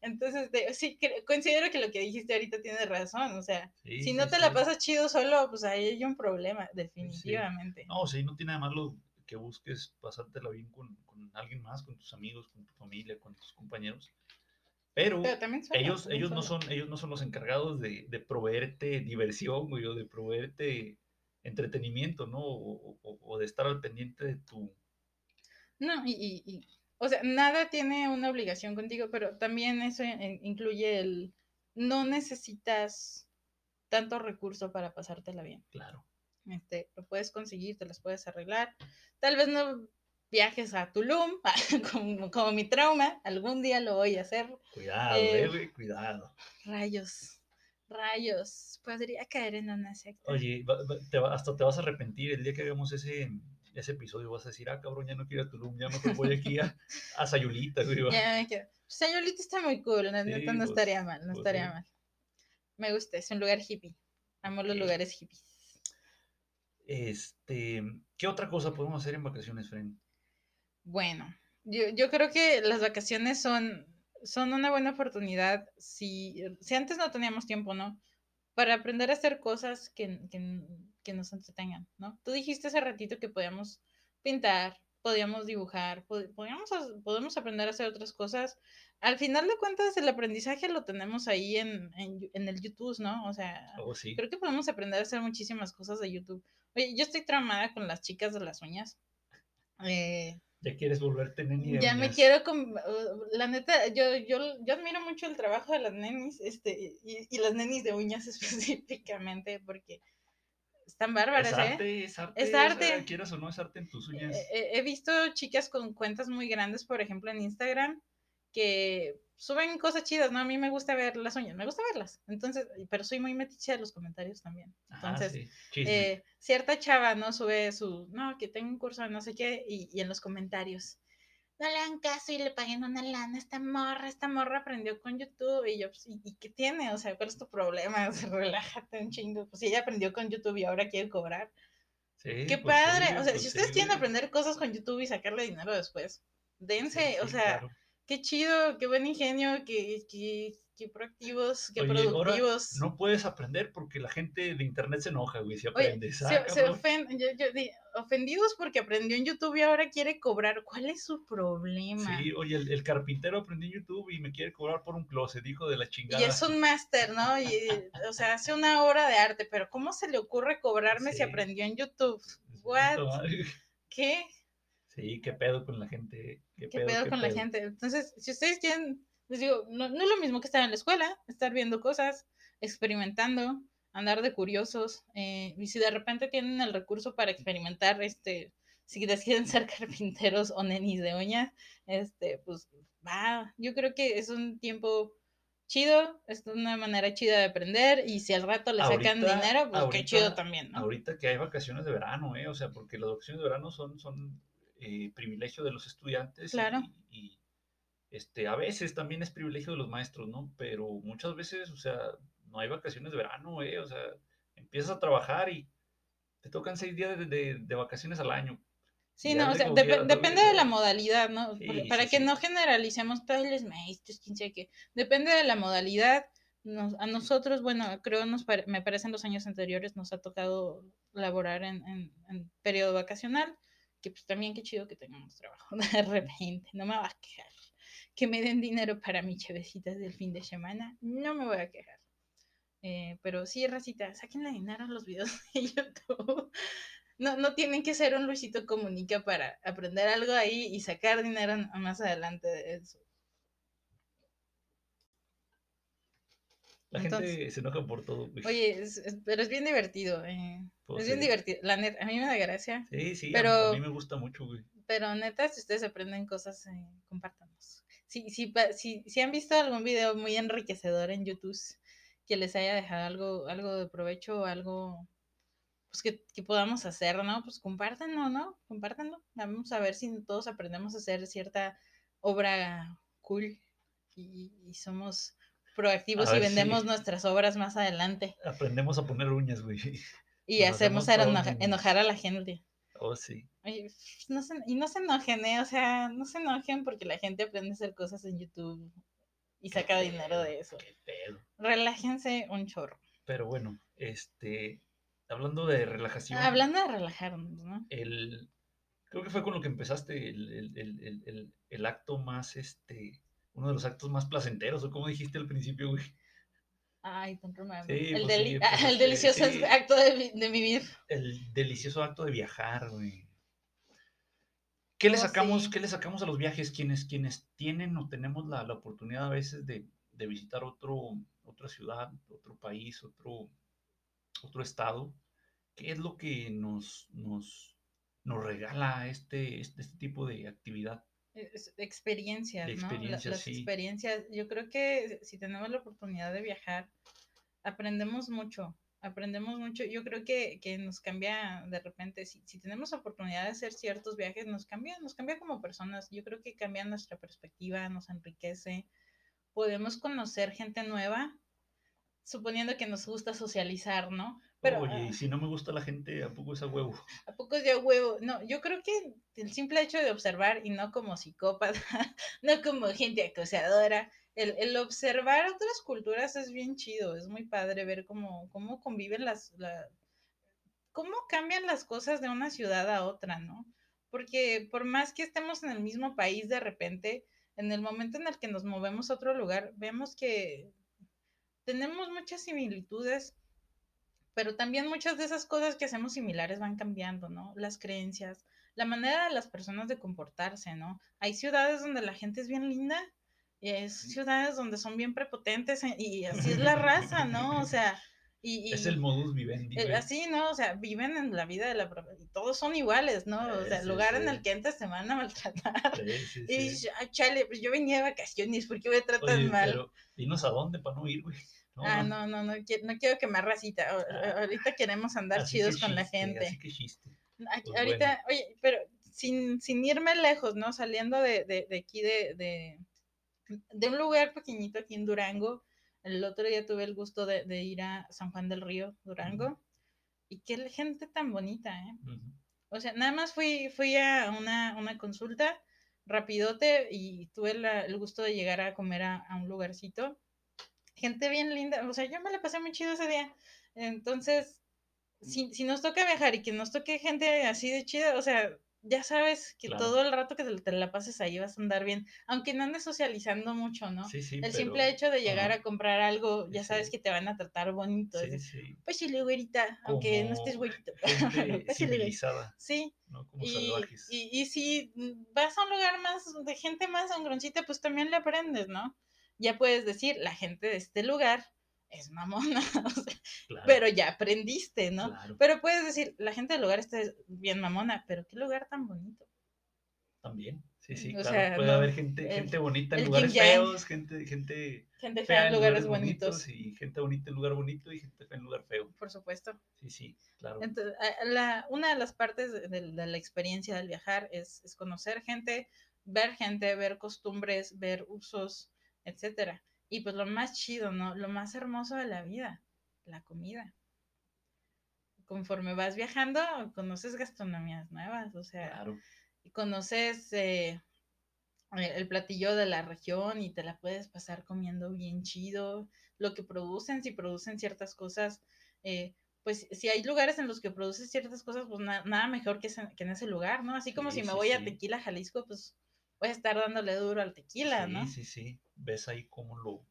Entonces, de- sí, cre- considero que lo que dijiste ahorita tiene razón. O sea, Sí, si no sí, te la pasas chido solo, pues ahí hay un problema, definitivamente. No, sí, no tiene nada más lo que busques pasártela bien con, con alguien más, con tus amigos, con tu familia, con tus compañeros. Pero Pero también ellos, también ellos, no son, ellos no son los encargados de, de proveerte diversión, güey, o de proveerte entretenimiento, ¿no? O, o- o de estar al pendiente de tu... No, y, y- y, o sea, nada tiene una obligación contigo, pero también eso in- incluye el no necesitas tanto recurso para pasártela bien. Claro. Este, lo puedes conseguir, te las puedes arreglar. Tal vez no viajes a Tulum, como, como mi trauma, algún día lo voy a hacer. Cuidado, Eh, güey, cuidado. Rayos, rayos, podría caer en una secta. Oye, te hasta te vas a arrepentir el día que hagamos ese, ese episodio. Vas a decir, ah, cabrón, ya no quiero a Tulum, ya mejor voy aquí a, a Sayulita, güey. va". Ya me quedo. Sayulita está muy cool, Sí, no pues, estaría mal, no pues, estaría sí. mal. Me gusta, es un lugar hippie. Amo los lugares hippies. Este, ¿qué otra cosa podemos hacer en vacaciones, Fren? Bueno, yo, yo creo que las vacaciones son, son una buena oportunidad si, si antes no teníamos tiempo, ¿no? Para aprender a hacer cosas que, que, que nos entretengan, ¿no? Tú dijiste hace ratito que podíamos pintar, podíamos dibujar, pod- podíamos, podemos aprender a hacer otras cosas. Al final de cuentas, el aprendizaje lo tenemos ahí en, en, el YouTube, ¿no? O sea, Oh, sí. creo que podemos aprender a hacer muchísimas cosas de YouTube. Oye, yo estoy traumada con las chicas de las uñas. Eh, Ya quieres volverte neni de ya me uñas. quiero, con- uh, la neta, yo, yo, yo admiro mucho el trabajo de las nenis, este, y, y las nenis de uñas específicamente, porque están bárbaras, Es ¿eh? arte, es arte. Es o sea, arte. quieras o no, es arte en tus uñas. Eh, eh, He visto chicas con cuentas muy grandes, por ejemplo, en Instagram, que suben cosas chidas, ¿no? A mí me gusta ver las uñas, me gusta verlas, entonces, pero soy muy metiche de los comentarios también. Ajá, Entonces, sí, chisme. eh, cierta chava, ¿no? Sube su, no, que tengo un curso de no sé qué, y, y en los comentarios, no le hagan caso y le paguen una lana, esta morra, esta morra aprendió con YouTube, y yo, pues, ¿y, y qué tiene? O sea, ¿cuál es tu problema? O sea, relájate un chingo, pues si ella aprendió con YouTube y ahora quiere cobrar, Sí, qué pues padre, sí, o sea, pues si ustedes sí, quieren aprender cosas con YouTube y sacarle dinero después, dense, Sí, o sí, sea, claro. Qué chido, qué buen ingenio, qué, qué, qué proactivos, qué Oye, ahora productivos. no puedes aprender porque la gente de internet se enoja, güey, si Oye, aprendes. se, ah, se cabrón. ofen- yo- yo di- ofendidos porque aprendió en YouTube y ahora quiere cobrar. ¿Cuál es su problema? Sí, oye, el, el carpintero aprendió en YouTube y me quiere cobrar por un closet, hijo de la chingada. y es un máster, ¿no? Y, o sea, hace una obra de arte, pero ¿cómo se le ocurre cobrarme si aprendió en YouTube? What? ¿Qué? Sí, qué pedo con la gente. Qué, ¿Qué pedo qué con la pedo. gente? Entonces, si ustedes quieren, les digo, no, no es lo mismo que estar en la escuela, estar viendo cosas, experimentando, andar de curiosos, eh, y si de repente tienen el recurso para experimentar, este, si quieren ser carpinteros o nenis de uñas, este, pues va, yo creo que es un tiempo chido, es una manera chida de aprender, y si al rato le sacan Ahorita- dinero, pues qué chido también, ¿no? Ahorita que hay vacaciones de verano, ¿eh? O sea, porque las vacaciones de verano son, son eh, privilegio de los estudiantes. y- Claro. Y, este, a veces también es privilegio de los maestros, ¿no? Pero muchas veces, o sea, no hay vacaciones de verano, ¿eh? O sea, empiezas a trabajar y te tocan seis días de, de- de vacaciones al año. Sí, no, o sea, depende de la modalidad, ¿no? Sí, Porque- sí, para que sí. no generalicemos todos los maestros, quién sabe qué. Depende de la modalidad. Nos- a nosotros, bueno, creo, nos pare- me parece en los años anteriores nos ha tocado laborar en, en- en periodo vacacional, que pues también qué chido que tengamos trabajo de repente, no me va a quejar. Que me den dinero para mis chevecitas del fin de semana, no me voy a quejar. Eh, pero sí, racita, sáquenle dinero a los videos de YouTube. No, no tienen que ser un Luisito Comunica para aprender algo ahí y sacar dinero más adelante de eso. La Entonces- gente se enoja por todo, güey. Oye, es- es- pero es bien divertido. eh, Pues es bien sí. divertido. La neta, a mí me da gracia. Sí, sí, a- pero- a, mí me gusta mucho, güey. Pero neta, si ustedes aprenden cosas, eh, compártanos. Si, si, si, si han visto algún video muy enriquecedor en YouTube que les haya dejado algo, algo de provecho o algo pues que, que podamos hacer, ¿no? Pues compártanlo, ¿no? Compártanlo. Vamos a ver si todos aprendemos a hacer cierta obra cool y, y somos proactivos y si- vendemos nuestras obras más adelante. Aprendemos a poner uñas, güey. Y Nos hacemos hacemos eno- todos enojar a la gente. Oh, sí. Oye, no se, y no se enojen, ¿eh? O sea, no se enojen porque la gente aprende a hacer cosas en YouTube y saca Qué dinero pedo, de eso. Qué pedo. Relájense un chorro. Pero bueno, este, hablando de relajación, Hablando de relajarnos, ¿no? el, creo que fue con lo que empezaste el- el- el- el acto más, este, uno de los actos más placenteros, o como dijiste al principio, güey. Ay, tan romántico. Sí, el, pues sí, pues, el delicioso sí. acto de, vi- de vivir. El delicioso acto de viajar, güey. ¿Qué le sacamos, qué le sacamos a los viajes? Quienes, quienes tienen o tenemos la, la oportunidad a veces de, de visitar otro, otra ciudad, otro país, otro, otro estado. ¿Qué es lo que nos, nos, nos regala este, este, este tipo de actividad? Es- Experiencias, ¿no? La- las sí. experiencias. Yo creo que si tenemos la oportunidad de viajar, aprendemos mucho. Aprendemos mucho. Yo creo que, que nos cambia de repente. Si, si tenemos oportunidad de hacer ciertos viajes, nos cambia, nos cambia como personas. Yo creo que cambia nuestra perspectiva, nos enriquece. Podemos conocer gente nueva, suponiendo que nos gusta socializar, ¿no? Pero, Oye, ah, y si no me gusta la gente, ¿a poco es a huevo? ¿A poco es de huevo? No, yo creo que el simple hecho de observar y no como psicópata, no como gente acosadora, el, el observar otras culturas es bien chido, es muy padre ver cómo, cómo conviven las, la- cómo cambian las cosas de una ciudad a otra, ¿no? Porque por más que estemos en el mismo país de repente, en el momento en el que nos movemos a otro lugar, vemos que tenemos muchas similitudes, pero también muchas de esas cosas que hacemos similares van cambiando, ¿no? Las creencias, la manera de las personas de comportarse, ¿no? Hay ciudades donde la gente es bien linda y hay ciudades donde son bien prepotentes eh, y así es la raza, ¿no? O sea, y, y- Es el modus vivendi. eh, así, ¿no? O sea, viven en la vida de la... y Todos son iguales, ¿no? O sea, el lugar en sí. el que entras te van a maltratar. Sí, sí, Y sí. dices, "Ay, chale, pues yo venía de vacaciones, ¿por qué me tratan Oye, mal? pero dinos a dónde para no ir, güey. No, Ah, no, no, no, no quiero quemar racita. Ah. Ahorita queremos andar así chidos que con la gente. Así que chiste. Aquí- Pues ahorita, oye, pero sin, sin irme lejos, ¿no? Saliendo de, de, de aquí de, de, de un lugar pequeñito aquí en Durango. El otro día tuve el gusto de, de ir a San Juan del Río, Durango. Y qué gente tan bonita, ¿eh? O sea, nada más fui, fui a una, una consulta rapidote y tuve la- el gusto de llegar a comer a, a un lugarcito. Gente bien linda, o sea, yo me la pasé muy chido ese día. Entonces, si, si nos toca viajar y que nos toque gente así de chida, o sea, ya sabes que Claro. todo el rato que te, la pases ahí vas a andar bien, aunque no andes socializando mucho, ¿no? Sí, sí, el pero- simple hecho de llegar a comprar algo, ya Sí, sabes que te van a tratar bonito. Sí, es de, sí. Pues sí, güerita, aunque no estés güerito. Gente güey. civilizada, Sí, no como y, salvajes. y, y si vas a un lugar más de gente más sangroncita, pues también le aprendes, ¿no? Ya puedes decir, la gente de este lugar es mamona, o sea, Claro, pero ya aprendiste, ¿no? claro, Pero puedes decir, la gente del lugar está bien mamona, pero qué lugar tan bonito. también. Sí, sí, o claro. sea, Puede no, haber gente, el- gente bonita en lugares feos, gente, gente Gente fea en lugares bonitos, y gente bonita en lugar bonito y gente fea en lugar feo. por supuesto. Sí, sí, claro. Entonces, la, una de las partes de, de- de la experiencia del viajar es, es conocer gente, ver gente, ver costumbres, ver usos, etcétera. Y pues lo más chido, ¿no? Lo más hermoso de la vida, la comida. Conforme vas viajando, conoces gastronomías nuevas, o sea, Claro. conoces eh, eh, el platillo de la región y te la puedes pasar comiendo bien chido, lo que producen, si producen ciertas cosas, eh, pues si hay lugares en los que produces ciertas cosas, pues na- nada mejor que, en ese lugar, ¿no? Así como Sí, si me sí, voy a. Tequila, Jalisco, pues a estar dándole duro al tequila, sí, ¿no? sí, sí. Ves ahí cómo lo...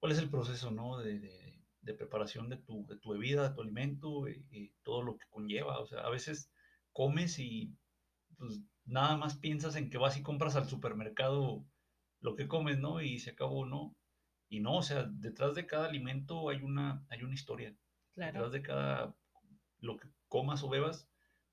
¿Cuál es el proceso, no? De, de- de preparación de tu, de tu bebida, de tu alimento y, y todo lo que conlleva. O sea, a veces comes y pues nada más piensas en que vas y compras al supermercado lo que comes, ¿no? Y se acabó, ¿no? Y no, o sea, detrás de cada alimento hay una, hay una historia. Claro. Detrás de cada, lo que comas o bebas,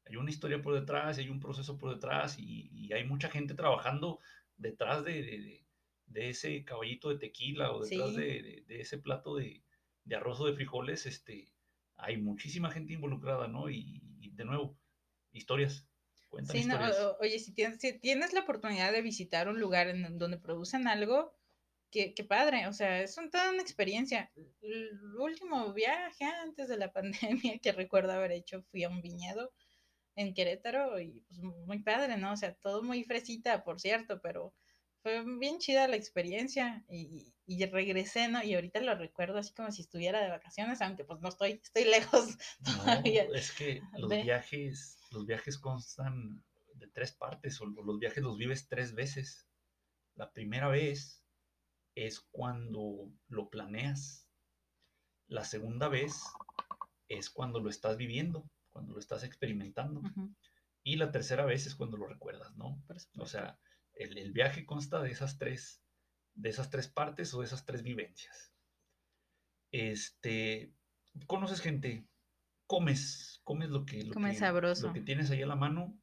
hay una historia por detrás, hay un proceso por detrás y, y hay mucha gente trabajando detrás de, de, de, ese caballito de tequila o detrás Sí. de, de, ese plato de, arroz o de frijoles, este, hay muchísima gente involucrada, ¿no? Y, y de nuevo, historias. Sí, historias. oye, si tienes, si tienes la oportunidad de visitar un lugar en donde producen algo, qué, qué padre, o sea, es un- toda una experiencia. El último viaje antes de la pandemia que recuerdo haber hecho, fui a un viñedo en Querétaro y pues muy padre, ¿no? O sea, todo muy fresita, por cierto, pero fue bien chida la experiencia y, y regresé, ¿no? Y ahorita lo recuerdo así como si estuviera de vacaciones, aunque pues no estoy, estoy lejos No, todavía. es que los viajes, los viajes constan de tres partes, o los viajes los vives tres veces. La primera vez es cuando lo planeas. La segunda vez es cuando lo estás viviendo, cuando lo estás experimentando. Y la tercera vez es cuando lo recuerdas, ¿no? O sea, el, el viaje consta de esas tres, de esas tres partes o de esas tres vivencias. Este, conoces gente, comes, comes lo que, lo Comes que, sabroso. lo que tienes ahí a la mano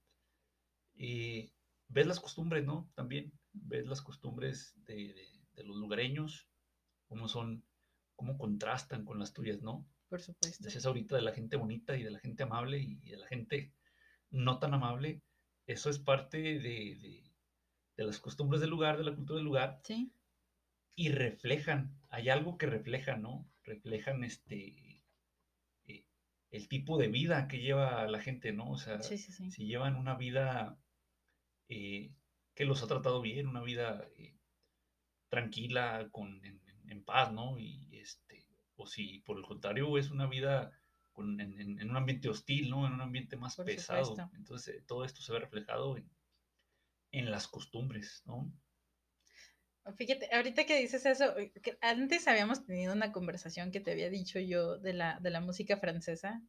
y ves las costumbres, ¿no? También ves las costumbres de, de- de los lugareños, cómo son, cómo contrastan con las tuyas, ¿no? Por supuesto. Decías ahorita de la gente bonita y de la gente amable y de la gente no tan amable. Eso es parte de, de- de las costumbres del lugar, de la cultura del lugar, Sí, y reflejan, hay algo que reflejan, ¿no? Reflejan este, eh, el tipo de vida que lleva la gente, ¿no? O sea, sí, sí, sí. si llevan una vida eh, que los ha tratado bien, una vida eh, tranquila, con, en, en- en paz, ¿no? Y este, o si por el contrario es una vida con- en, en- un ambiente hostil, ¿no? En un ambiente más Por pesado. supuesto. Entonces, eh, todo esto se ve reflejado en, en las costumbres, ¿no? Fíjate, ahorita que dices eso, eh, que antes habíamos tenido una conversación que te había dicho yo de la, de la música francesa.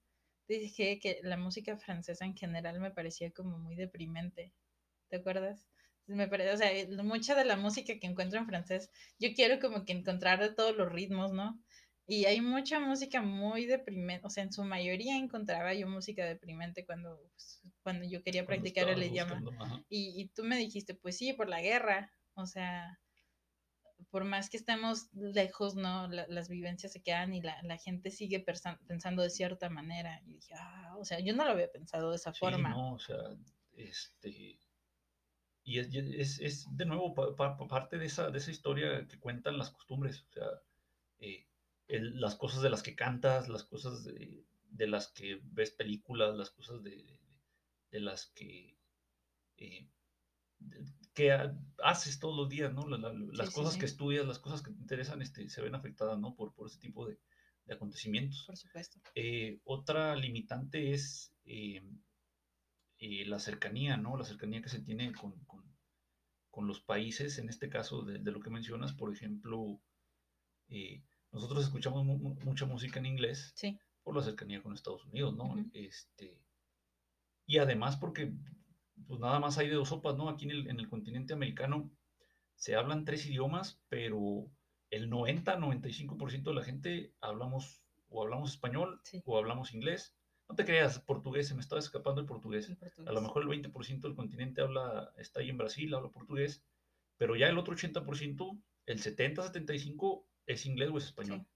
Te dije que la música francesa en general me parecía como muy deprimente. ¿Te acuerdas? Me parece, o sea, mucha de la música que encuentro en francés, yo quiero como que encontrar de todos los ritmos, ¿no? Y hay mucha música muy deprimente, o sea, en su mayoría encontraba yo música deprimente cuando, pues, cuando yo quería Cuando practicar el idioma. Y, y tú me dijiste, pues sí, por la guerra. O sea, por más que estemos lejos, ¿no? La- las vivencias se quedan y la, la gente sigue pensando de cierta manera. Y dije, ah, o sea, yo no lo había pensado de esa Sí, forma. no, o sea, este, y es, es, es de nuevo pa- pa- pa- parte de esa, de esa historia que cuentan las costumbres, o sea, eh, el- las cosas de las que cantas, las cosas de, de las que ves películas, las cosas de, de- de las que, eh, que ha- haces todos los días, ¿no? La- la- las sí, cosas sí. que estudias, las cosas que te interesan, este, se ven afectadas, ¿no? Por, por ese tipo de, de acontecimientos. Por supuesto. Eh, otra limitante es eh, eh, la cercanía, ¿no? La cercanía que se tiene con, con- con los países, en este caso de, de lo que mencionas, por ejemplo, eh, nosotros escuchamos mu- mu- mucha música en inglés Sí, por la cercanía con Estados Unidos, ¿no? Ujú. Este, y además porque pues nada más hay de dos sopas, ¿no? Aquí en el, en el continente americano se hablan tres idiomas, pero el 90-95% de la gente hablamos o hablamos español Sí. o hablamos inglés. No te creas, portugués, se me estaba escapando el portugués. en portugués. A lo mejor el 20% del continente habla, está ahí en Brasil, habla portugués, pero ya el otro 80%, el 70-75% es inglés o es español. Sí.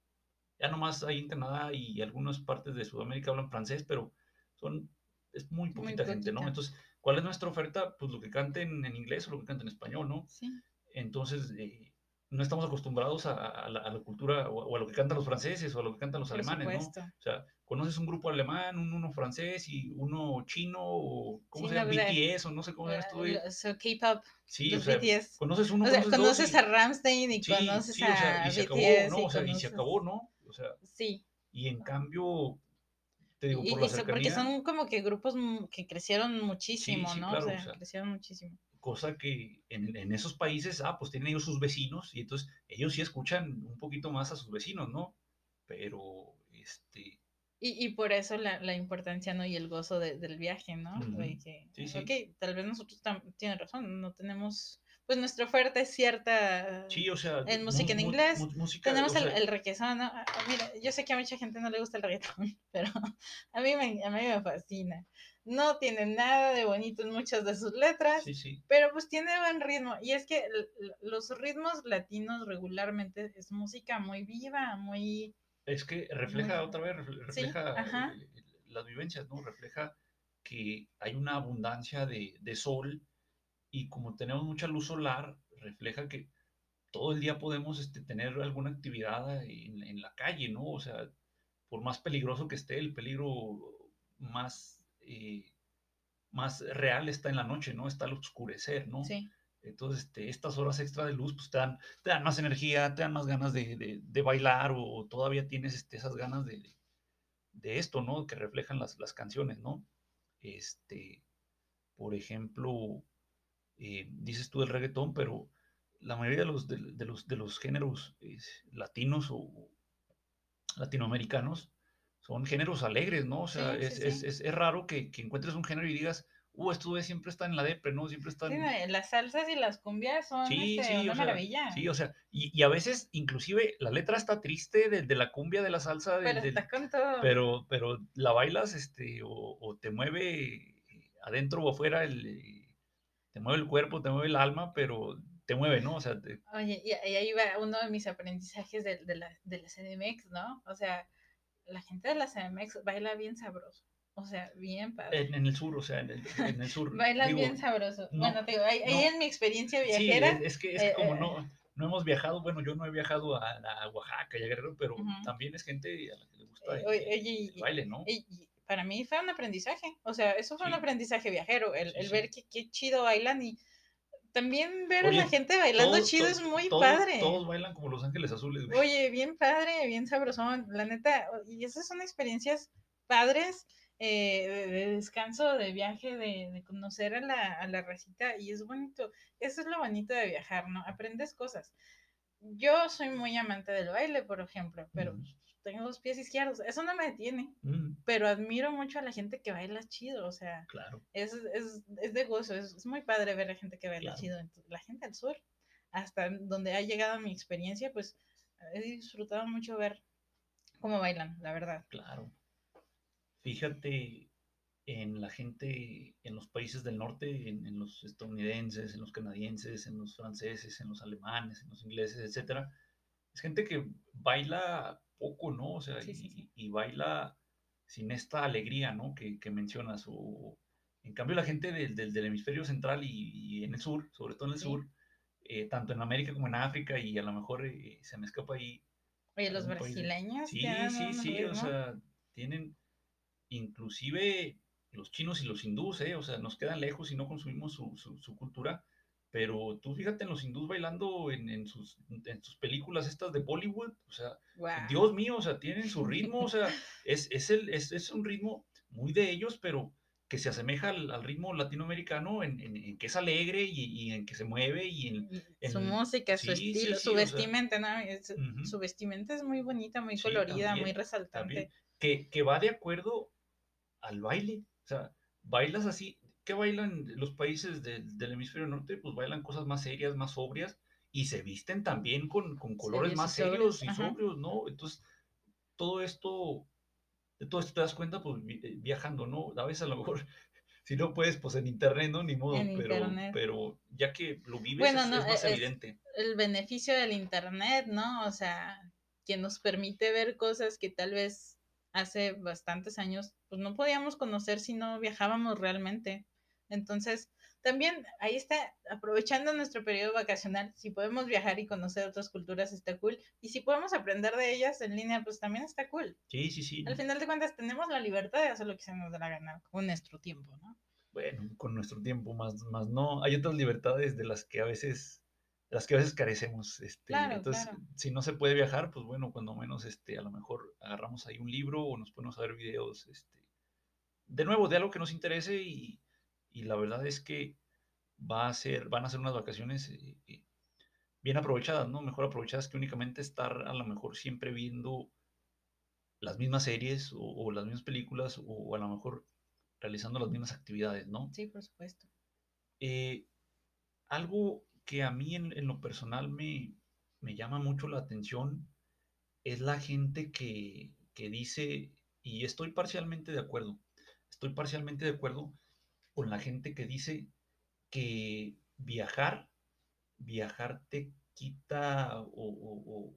Ya nomás ahí en Canadá y algunas partes de Sudamérica hablan francés, pero son, es muy Muy poquita gente, ¿no? Entonces, ¿cuál es nuestra oferta? Pues lo que canten en inglés o lo que canten en español, ¿no? Sí, Entonces, eh, no estamos acostumbrados a, a la, a la cultura o, o a lo que cantan los franceses o a lo que cantan los por alemanes, ¿no? O sea, conoces un grupo alemán, un, uno francés y uno chino o ¿cómo Sí, se llama? BTS o no sé cómo se llama esto. So, K-pop, Sí, los o sea, BTS. conoces uno, O sea, conoces, conoces dos a Ramstein y sí, conoces sí, o sea, a y se acabó, BTS ¿no? O sea, y se acabó, ¿no? O sea, Sí, y en cambio, te digo, y, por la y porque cercanía, son como que grupos que crecieron muchísimo, ¿no? claro, o sea, crecieron muchísimo. Cosa que en, en esos países, ah, pues tienen ellos sus vecinos y entonces ellos sí escuchan un poquito más a sus vecinos, ¿no? Pero, este, Y, y por eso la, la importancia, ¿no? Y el gozo de- del viaje, ¿no? Ujú. De que, Sí, sí. ok, tal vez nosotros tienen razón, no tenemos pues nuestro fuerte es cierta Sí, o sea, en música en inglés. música, Tenemos o el, sea, el requesón, ¿no? Ah, Mira, yo sé que a mucha gente no le gusta el reggaetón, pero a mí me, a mí me fascina. No tiene nada de bonito en muchas de sus letras, sí, sí, pero pues tiene buen ritmo. Y es que los ritmos latinos regularmente es música muy viva, muy... es que refleja Muy- otra vez, Sí, refleja eh, las vivencias, ¿no? Refleja que hay una abundancia de, de sol y como tenemos mucha luz solar, refleja que todo el día podemos este, tener alguna actividad en, en la calle, ¿no? O sea, por más peligroso que esté, el peligro más, eh, más real está en la noche, ¿no? Está al oscurecer, ¿no? Sí, Entonces, este, estas horas extra de luz, pues te dan, te dan más energía, te dan más ganas de, de- de bailar o, o todavía tienes este, esas ganas de, de- esto, ¿no? Que reflejan las, las canciones, ¿no? Este, por ejemplo, eh, dices tú del reggaetón, pero la mayoría de los, de, los, de los géneros eh, latinos o latinoamericanos son géneros alegres, ¿no? O sea, Sí, sí, es, sí. es- es- es raro que, que encuentres un género y digas, uh, güeyes siempre están en la depre, ¿no? Siempre están... Sí, no, las salsas y las cumbias son Sí, este, sí, una o sea, maravilla. Sí, o sea, y, y a veces inclusive la letra está triste de, de la cumbia, de la salsa, de- pero del- está con todo. pero, pero la bailas este, o, o te mueve adentro o afuera, el, eh, te mueve el cuerpo, te mueve el alma, pero te mueve, ¿no? O sea, te- Oye, y, y ahí va uno de mis aprendizajes de, de la, de la CDMX, ¿no? O sea, la gente de la CDMX baila bien sabroso. O sea, bien padre. en, en el sur, o sea, en el, en el sur. Bailan digo, bien sabroso. no, bueno, te digo, ahí, en mi experiencia Sí, viajera. es, es que, es que eh, como eh, no, no hemos viajado, bueno, yo no he viajado a, a Oaxaca y a Guerrero, pero también es gente a la que le gusta eh, el, oye, oye, y- el baile, ¿no? y- y para mí fue un aprendizaje. O sea, eso fue un Sí. aprendizaje viajero. El, Sí, el sí. ver que qué chido bailan y también ver a la gente bailando Todos- chido es muy todos- padre. Todos bailan como Los Ángeles Azules, güey. Oye, bien padre, bien sabrosón, la neta, y esas son experiencias padres eh, de, de descanso, de viaje, de, de conocer a la, a la racita, y es bonito, eso es lo bonito de viajar, ¿no? Aprendes cosas. Yo soy muy amante del baile, por ejemplo, pero. Tengo dos pies izquierdos, eso no me detiene, Mm, pero admiro mucho a la gente que baila chido, o sea, claro. es, es, es de gozo, es, es muy padre ver a gente que baila Claro. chido. Entonces, la gente del sur, hasta donde ha llegado mi experiencia, pues he disfrutado mucho ver cómo bailan, la verdad. Claro. Fíjate en la gente en los países del norte, en, en los estadounidenses, en los canadienses, en los franceses, en los alemanes, en los ingleses, etcétera. Es gente que baila poco, ¿no? O sea, Sí, y, sí, sí. y baila sin esta alegría, ¿no? Que, que mencionas. O, en cambio, la gente del, del- del hemisferio central y, y en el sur, sobre todo en el Sí. sur, eh, tanto en América como en África, y a lo mejor eh, se me escapa ahí Oye, los país brasileños Sí, sí, sí, o sea, tienen inclusive los chinos y los hindús, ¿eh? O sea, nos quedan lejos y no consumimos su, su- su cultura, pero tú fíjate en los hindús bailando en, en sus, en sus películas estas de Bollywood, o sea, Guau. Dios mío, o sea, tienen su ritmo, o sea, es, es, el, es, es un ritmo muy de ellos, pero que se asemeja al, al ritmo latinoamericano en, en- en que es alegre y, y en que se mueve y en... Su en- música, su sí, sí, estilo, sí, su o sea, vestimenta, ¿no? Es- Ujú. Su vestimenta es muy bonita, muy colorida, muy también, resaltante. también, que, que va de acuerdo al baile. O sea, bailas así. ¿Qué bailan los países del, del hemisferio norte? Pues bailan cosas más serias, más sobrias y se visten también con, con colores Serios más serios y ajá. sobrios, ¿no? Entonces, todo esto, de todo esto te das cuenta, pues eh, viajando, ¿no? A veces a lo mejor, si no puedes, pues en internet, ¿no? Ni modo, En pero, internet. pero ya que lo vives Bueno, es, no, es más es- evidente. el beneficio del internet, ¿no? O sea, que nos permite ver cosas que tal vez hace bastantes años pues no podíamos conocer si no viajábamos realmente. Entonces, también ahí está, aprovechando nuestro periodo vacacional, si podemos viajar y conocer otras culturas está cool. Y si podemos aprender de ellas en línea, pues también está cool. Sí, sí, sí. Al final de cuentas, tenemos la libertad de hacer lo que se nos dé la gana con nuestro tiempo, ¿no? bueno, con nuestro tiempo, más, más no. Hay otras libertades de las que a veces, las que a veces carecemos. Este, Claro, entonces, claro. si no se puede viajar, pues bueno, cuando menos, este, a lo mejor agarramos ahí un libro o nos ponemos a ver videos, este, de nuevo, de algo que nos interese y, y la verdad es que va a ser, van a ser unas vacaciones eh, eh, bien aprovechadas, ¿no? Mejor aprovechadas que únicamente estar a lo mejor siempre viendo las mismas series o, o las mismas películas o a lo mejor realizando las mismas actividades, ¿no? Sí, por supuesto. Eh, algo que a mí en, en lo personal me, me llama mucho la atención es la gente que, que dice, y estoy parcialmente de acuerdo, estoy parcialmente de acuerdo con la gente que dice que viajar, viajar te quita o,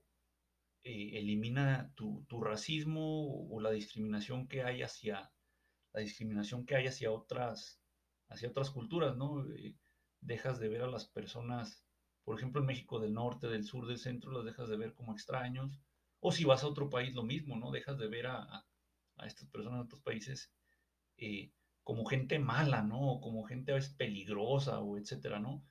eh, elimina tu, racismo o la discriminación que hay hacia la discriminación que hay hacia otras hacia otras culturas, ¿no? Eh, dejas de ver a las personas, por ejemplo, en México del norte, del sur, del centro, las dejas de ver como extraños, o si vas a otro país, lo mismo, ¿no? Dejas de ver a, a, estas personas de otros países eh, como gente mala, ¿no? Como gente a veces peligrosa o etcétera, ¿no?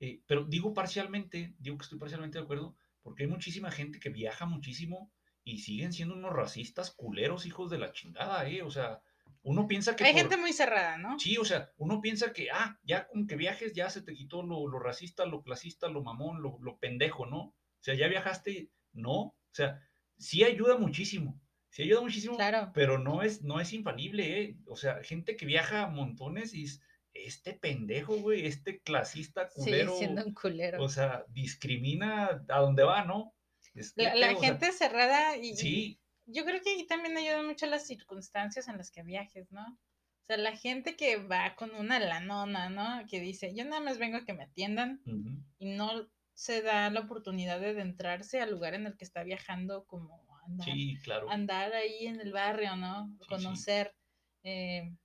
Eh, pero digo parcialmente, digo que estoy parcialmente de acuerdo, porque hay muchísima gente que viaja muchísimo y siguen siendo unos racistas culeros, hijos de la chingada, ¿eh? O sea, uno piensa que... Hay gente muy cerrada, ¿no? Sí, o sea, uno piensa que, ah, ya con que viajes ya se te quitó lo, lo racista, lo clasista, lo mamón, lo, lo, pendejo, ¿no? O sea, ya viajaste, no, o sea, sí ayuda muchísimo, sí ayuda muchísimo, claro. pero no es, no es infalible, ¿eh? O sea, gente que viaja montones y este pendejo, güey, este clasista culero. Sí, siendo un culero. O sea, discrimina a donde va, ¿no? Es, la, la gente sea, cerrada y... Sí. Yo creo que ahí también ayudan mucho las circunstancias en las que viajes, ¿no? O sea, la gente que va con una lanona, ¿no? Que dice, yo nada más vengo a que me atiendan uh -huh. y no se da la oportunidad de adentrarse al lugar en el que está viajando como andar, sí, claro. andar ahí en el barrio, ¿no? Sí, Conocer. Sí. Eh,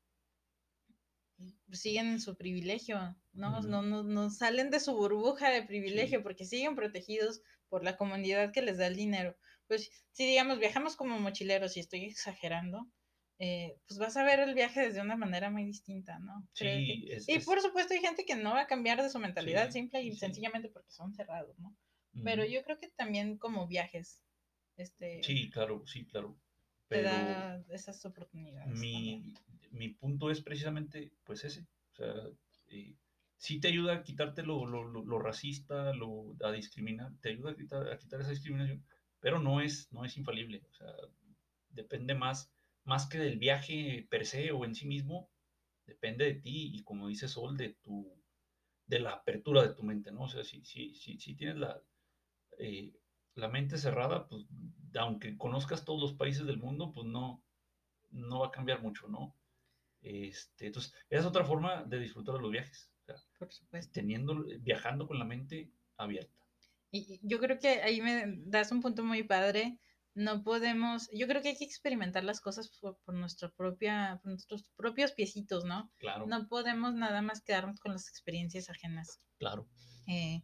siguen en su privilegio, ¿no? Uh -huh. no, no, no salen de su burbuja de privilegio sí. porque siguen protegidos por la comunidad que les da el dinero. Pues si digamos viajamos como mochileros y estoy exagerando, eh, pues vas a ver el viaje desde una manera muy distinta, ¿no? Sí, es, y es... por supuesto hay gente que no va a cambiar de su mentalidad sí, simple y sencillamente porque son cerrados, ¿no? Uh -huh. Pero yo creo que también como viajes, este... Sí, claro, sí, claro. Pero te da esas oportunidades. Mi, mi punto es precisamente, pues ese, o sea, eh, sí te ayuda a quitarte lo, lo, lo, lo, racista, lo, a discriminar, te ayuda a quitar, a quitar esa discriminación, pero no es, no es infalible, o sea, depende más, más que del viaje per se o en sí mismo, depende de ti y como dice Sol, de tu, de la apertura de tu mente, ¿no? O sea, si, si, si, si tienes la, eh, la mente cerrada, pues aunque conozcas todos los países del mundo, pues no, no va a cambiar mucho, ¿no? Este, entonces, esa es otra forma de disfrutar de los viajes. O sea, Por supuesto. Teniendo, viajando con la mente abierta. Y yo creo que ahí me das un punto muy padre. No podemos, yo creo que hay que experimentar las cosas por, por nuestra propia, por nuestros propios piecitos, ¿no? Claro. No podemos nada más quedarnos con las experiencias ajenas. Claro. Eh,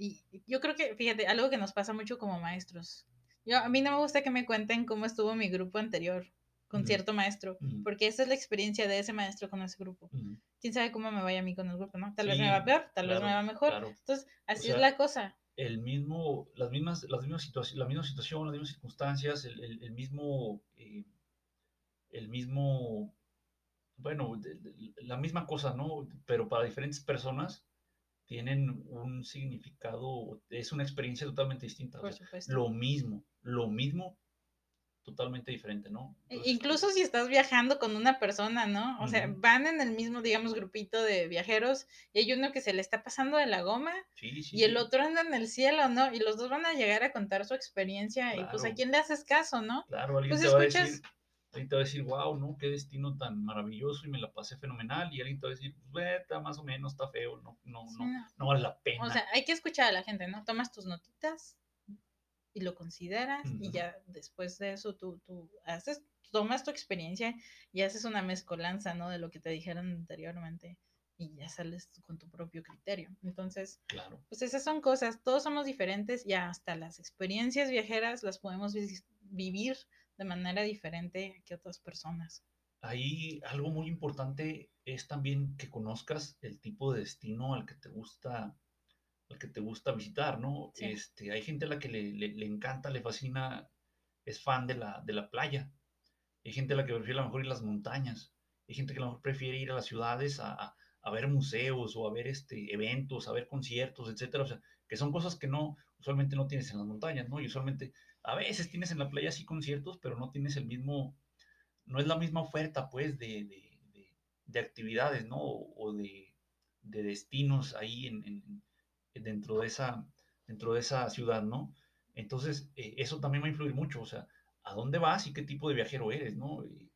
y yo creo que, fíjate, algo que nos pasa mucho como maestros. Yo, a mí no me gusta que me cuenten cómo estuvo mi grupo anterior con uh -huh. cierto maestro, uh -huh. porque esa es la experiencia de ese maestro con ese grupo. Uh -huh. Quién sabe cómo me vaya a mí con el grupo, ¿no? Tal sí, vez me va peor, tal claro, vez me va mejor. Claro. Entonces, así o sea, es la cosa. El mismo, las mismas, las mismas situaciones, la misma situación, las mismas circunstancias, el, el, el mismo, eh, el mismo, bueno, de, de, la misma cosa, ¿no? Pero para diferentes personas tienen un significado, es una experiencia totalmente distinta. Por o sea, supuesto. Lo mismo, lo mismo, totalmente diferente, ¿no? E Entonces, Incluso si estás viajando con una persona, ¿no? O uh -huh. sea, van en el mismo, digamos, grupito de viajeros y hay uno que se le está pasando de la goma sí, sí, y el otro anda en el cielo, ¿no? Y los dos van a llegar a contar su experiencia claro. y pues a quién le haces caso, ¿no? Claro, alguien pues te escuchas... va a decir, alguien te va a decir, wow, ¿no? Qué destino tan maravilloso y me la pasé fenomenal. Y alguien te va a decir, pues, está más o menos, está feo, no, no, sí, no, no, vale la pena. O sea, hay que escuchar a la gente, ¿no? Tomas tus notitas y lo consideras uh -huh. y ya después de eso tú, tú haces, tomas tu experiencia y haces una mezcolanza, ¿no? De lo que te dijeron anteriormente y ya sales con tu propio criterio. Entonces, claro. pues esas son cosas, todos somos diferentes y hasta las experiencias viajeras las podemos vivir de manera diferente que otras personas. Ahí algo muy importante es también que conozcas el tipo de destino al que te gusta al que te gusta visitar, ¿no? Sí. Este, hay gente a la que le, le, le, encanta, le fascina, es fan de la, de la playa. Hay gente a la que prefiere a lo mejor ir a las montañas. Hay gente que a lo mejor prefiere ir a las ciudades a, a, a ver museos o a ver este, eventos, a ver conciertos, etcétera. O sea, que son cosas que no, usualmente no tienes en las montañas, ¿no? Y usualmente, a veces tienes en la playa sí conciertos, pero no tienes el mismo, no es la misma oferta, pues, de, de, de, de actividades, ¿no? O de, de destinos ahí en, en- dentro, de esa, dentro de esa ciudad, ¿no? Entonces, eh, eso también va a influir mucho, o sea, ¿a dónde vas y qué tipo de viajero eres, ¿no? Y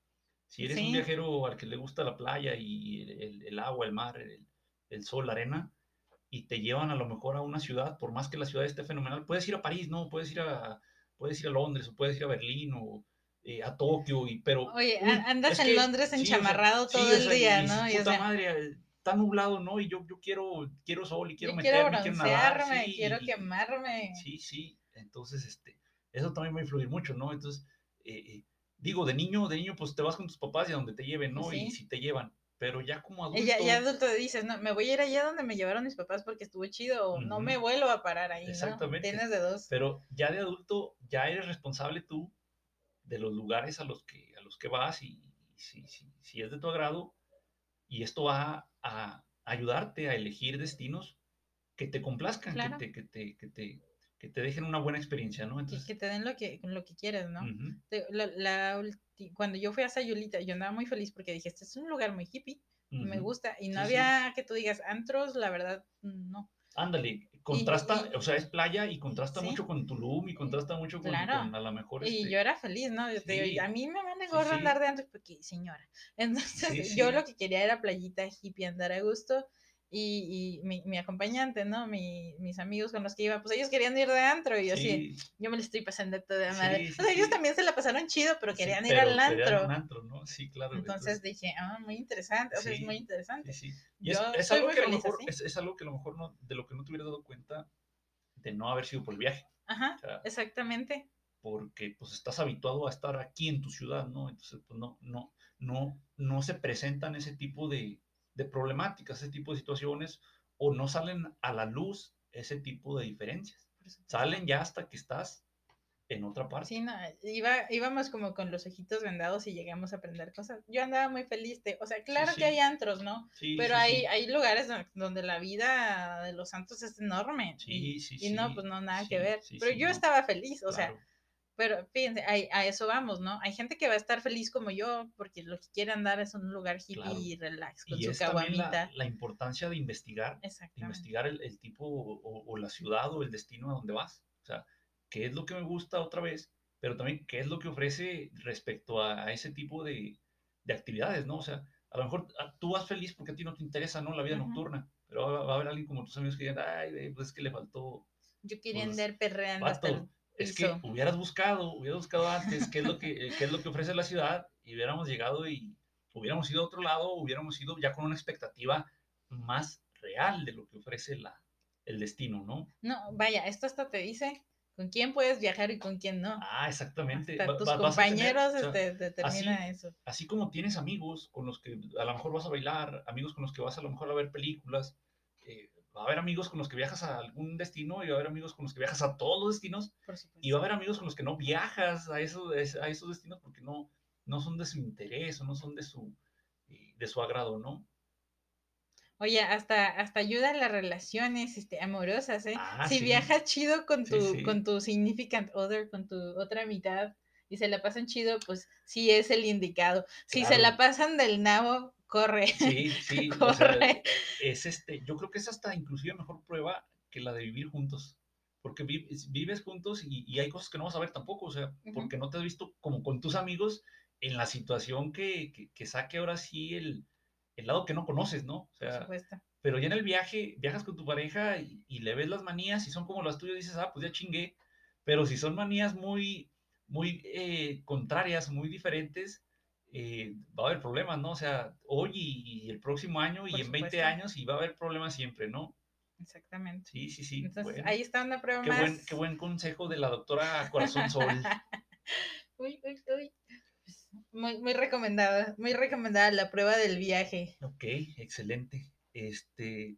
si eres un viajero al que le gusta la playa y el, el- el agua, el mar, el, el sol, la arena, y te llevan a lo mejor a una ciudad, por más que la ciudad esté fenomenal, puedes ir a París, ¿no? Puedes ir a, puedes ir a Londres o puedes ir a Berlín o eh, a Tokio, y, pero... Oye, uy, andas en que- Londres enchamarrado sí, todo el sea, día, y ¿no? Y, o puta sea, madre, está nublado, ¿no? Y yo, yo quiero, quiero sol y quiero yo quiero meterme, quiero nadar, broncearme, sí, quiero quemarme. Sí, sí. Entonces, este, eso también va a influir mucho, ¿no? Entonces, eh, eh, digo, de niño, de niño, pues te vas con tus papás y a donde te lleven, ¿no? Y si te llevan. Pero ya como adulto. Ya, ya adulto dices, no, me voy a ir allá donde me llevaron mis papás porque estuvo chido, o no me vuelvo a parar ahí, ¿no? Exactamente. Tienes de dos. Pero ya de adulto, ya eres responsable tú de los lugares a los que, a los que vas y, si, si, si es de tu agrado. Y esto va a ayudarte a elegir destinos que te complazcan, Claro. que, te, que, te, que, te, que te dejen una buena experiencia, ¿no? Que, Entonces, que te den lo que, lo que quieres, ¿no? ujú, Te- la- cuando yo fui a Sayulita, yo andaba muy feliz porque dije, este es un lugar muy hippie, me ujú. gusta. Y no Sí, sí. había que tú digas, antros, la verdad, no. Ándale, contrasta, y- o sea, es playa y contrasta sí. mucho con Tulum y contrasta mucho con, Claro. con a lo mejor Y este, yo era feliz, ¿no? Yo te digo, sí. a mí me van a Sí, gorro sí. andar de antros porque, señora. Entonces, Sí, yo sí. lo que quería era playita hippie, andar a gusto. Y, y mi, mi acompañante, ¿no? Mi- mis amigos con los que iba, pues ellos querían ir de antro y yo así, sí, yo me lo estoy pasando toda Sí, madre. sí, o sea, ellos también se la pasaron chido, pero querían ir al antro. un antro, ¿no? Sí, claro. Entonces dije, ah, muy interesante, o sea, es muy interesante. Y es, es algo que a lo mejor, así. es, es algo que a lo mejor no, de lo que no te hubieras dado cuenta de no haber sido por el viaje. Ajá, O sea, exactamente. porque pues estás habituado a estar aquí en tu ciudad, ¿no? Entonces, pues no, no, no, no se presentan ese tipo de, de problemáticas, ese tipo de situaciones, o no salen a la luz ese tipo de diferencias. Salen ya hasta que estás en otra parte. Sí, no, iba, íbamos como con los ojitos vendados y llegamos a aprender cosas. Yo andaba muy feliz de, o sea, claro sí. que hay antros, ¿no? Sí, Pero sí, hay, sí. hay lugares don- donde la vida de los santos es enorme. y, Sí, sí, y no, sí, pues no, nada sí, que ver. sí, pero sí, yo no, estaba feliz, o sea, claro. Pero fíjense, ahí- a, eso vamos, ¿no? Hay gente que va a estar feliz como yo, porque lo que quiere andar es un lugar hippie Claro. y relax, con Y su es también la, caguamita. la importancia de investigar, de investigar el, el tipo o, la ciudad o el destino a donde vas. O sea, qué es lo que me gusta otra vez, pero también qué es lo que ofrece respecto a, a ese tipo de, de actividades, ¿no? O sea, a lo mejor ah, tú vas feliz porque a ti no te interesa, ¿no? La vida nocturna, pero va, va a haber alguien como tus amigos que digan, ay, pues es que le faltó, Yo quería pues, andar perreando hasta el es que hubieras buscado, hubieras buscado antes qué es lo que, qué es lo que ofrece la ciudad y hubiéramos llegado y hubiéramos ido a otro lado, hubiéramos ido ya con una expectativa más real de lo que ofrece la, el destino, ¿no? No, vaya, esto hasta te dice con quién puedes viajar y con quién no. Ah, exactamente. Hasta tus va- tener, compañeros o sea, este, determina eso. así como tienes amigos con los que a lo mejor vas a bailar, amigos con los que vas a lo mejor a ver películas, eh, va a haber amigos con los que viajas a algún destino y va a haber amigos con los que viajas a todos los destinos y va a haber amigos con los que no viajas a esos, a esos destinos porque no, no son de su interés o no son de su, eh, de su agrado, ¿no? Oye, hasta, hasta ayuda en las relaciones este, amorosas, ¿eh? Ah, si sí. viajas chido con Sí, tu, sí. con tu significant other, con tu otra mitad, y se la pasan chido, pues sí es el indicado. Si se la Claro. pasan del nabo, corre. Sí, sí, o sea, corre. es este, yo creo que es hasta inclusive mejor prueba que la de vivir juntos. Porque vi- vives juntos y, y hay cosas que no vas a ver tampoco, o sea, porque no te has visto como con tus amigos en la situación que, que, que saque ahora sí el, el lado que no conoces, ¿no? O Por sea, supuesto. pero ya en el viaje, viajas con tu pareja y, y le ves las manías y son como las tuyas, dices, ah, pues ya chingué. Pero si son manías muy, muy eh, contrarias, muy diferentes, eh, va a haber problemas, ¿no? O sea, hoy y, y el próximo año y en 20 supuesto. años y va a haber problemas siempre, ¿no? Exactamente. Sí, sí, sí. Entonces, bueno. ahí está una prueba qué, más. buen, qué buen consejo de la doctora Corazón Sol. Uy, uy, uy. Pues, Muy, muy recomendada, muy recomendada la prueba del viaje. ok, excelente. Este,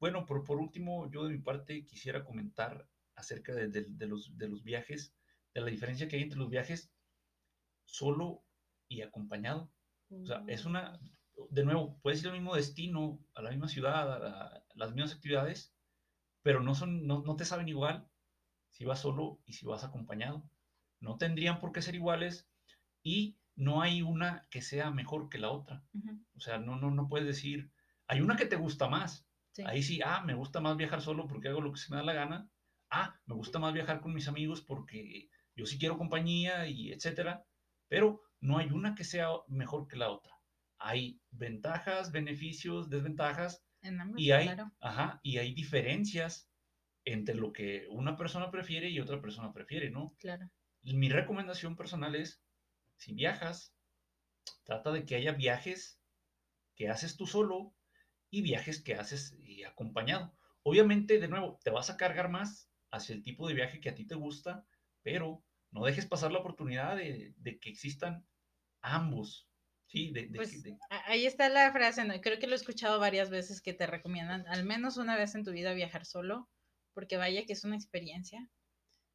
bueno, por, por último, yo de mi parte quisiera comentar acerca de, de- de los, de los viajes, de la diferencia que hay entre los viajes solo y acompañado. O sea, es una, de nuevo, puedes ir al mismo destino, a la misma ciudad, a, la- a las mismas actividades, pero no, son, no, no te saben igual si vas solo y si vas acompañado. No tendrían por qué ser iguales y no hay una que sea mejor que la otra. Ujú. O sea, no, no, no puedes decir, hay una que te gusta más. Sí. Ahí sí, ah, me gusta más viajar solo porque hago lo que se me da la gana. Ah, me gusta más viajar con mis amigos porque yo sí quiero compañía y etcétera. Pero no hay una que sea mejor que la otra. Hay ventajas, beneficios, desventajas En ambos, y hay, claro. ajá, y hay diferencias entre lo que una persona prefiere y otra persona prefiere, ¿no? Claro. Mi recomendación personal es, si viajas, trata de que haya viajes que haces tú solo y viajes que haces acompañado. Obviamente, de nuevo, te vas a cargar más hacia el tipo de viaje que a ti te gusta, pero no dejes pasar la oportunidad de, de que existan ambos. Sí, de, de Pues de- ahí está la frase, ¿no? Creo que lo he escuchado varias veces que te recomiendan al menos una vez en tu vida viajar solo, porque vaya que es una experiencia.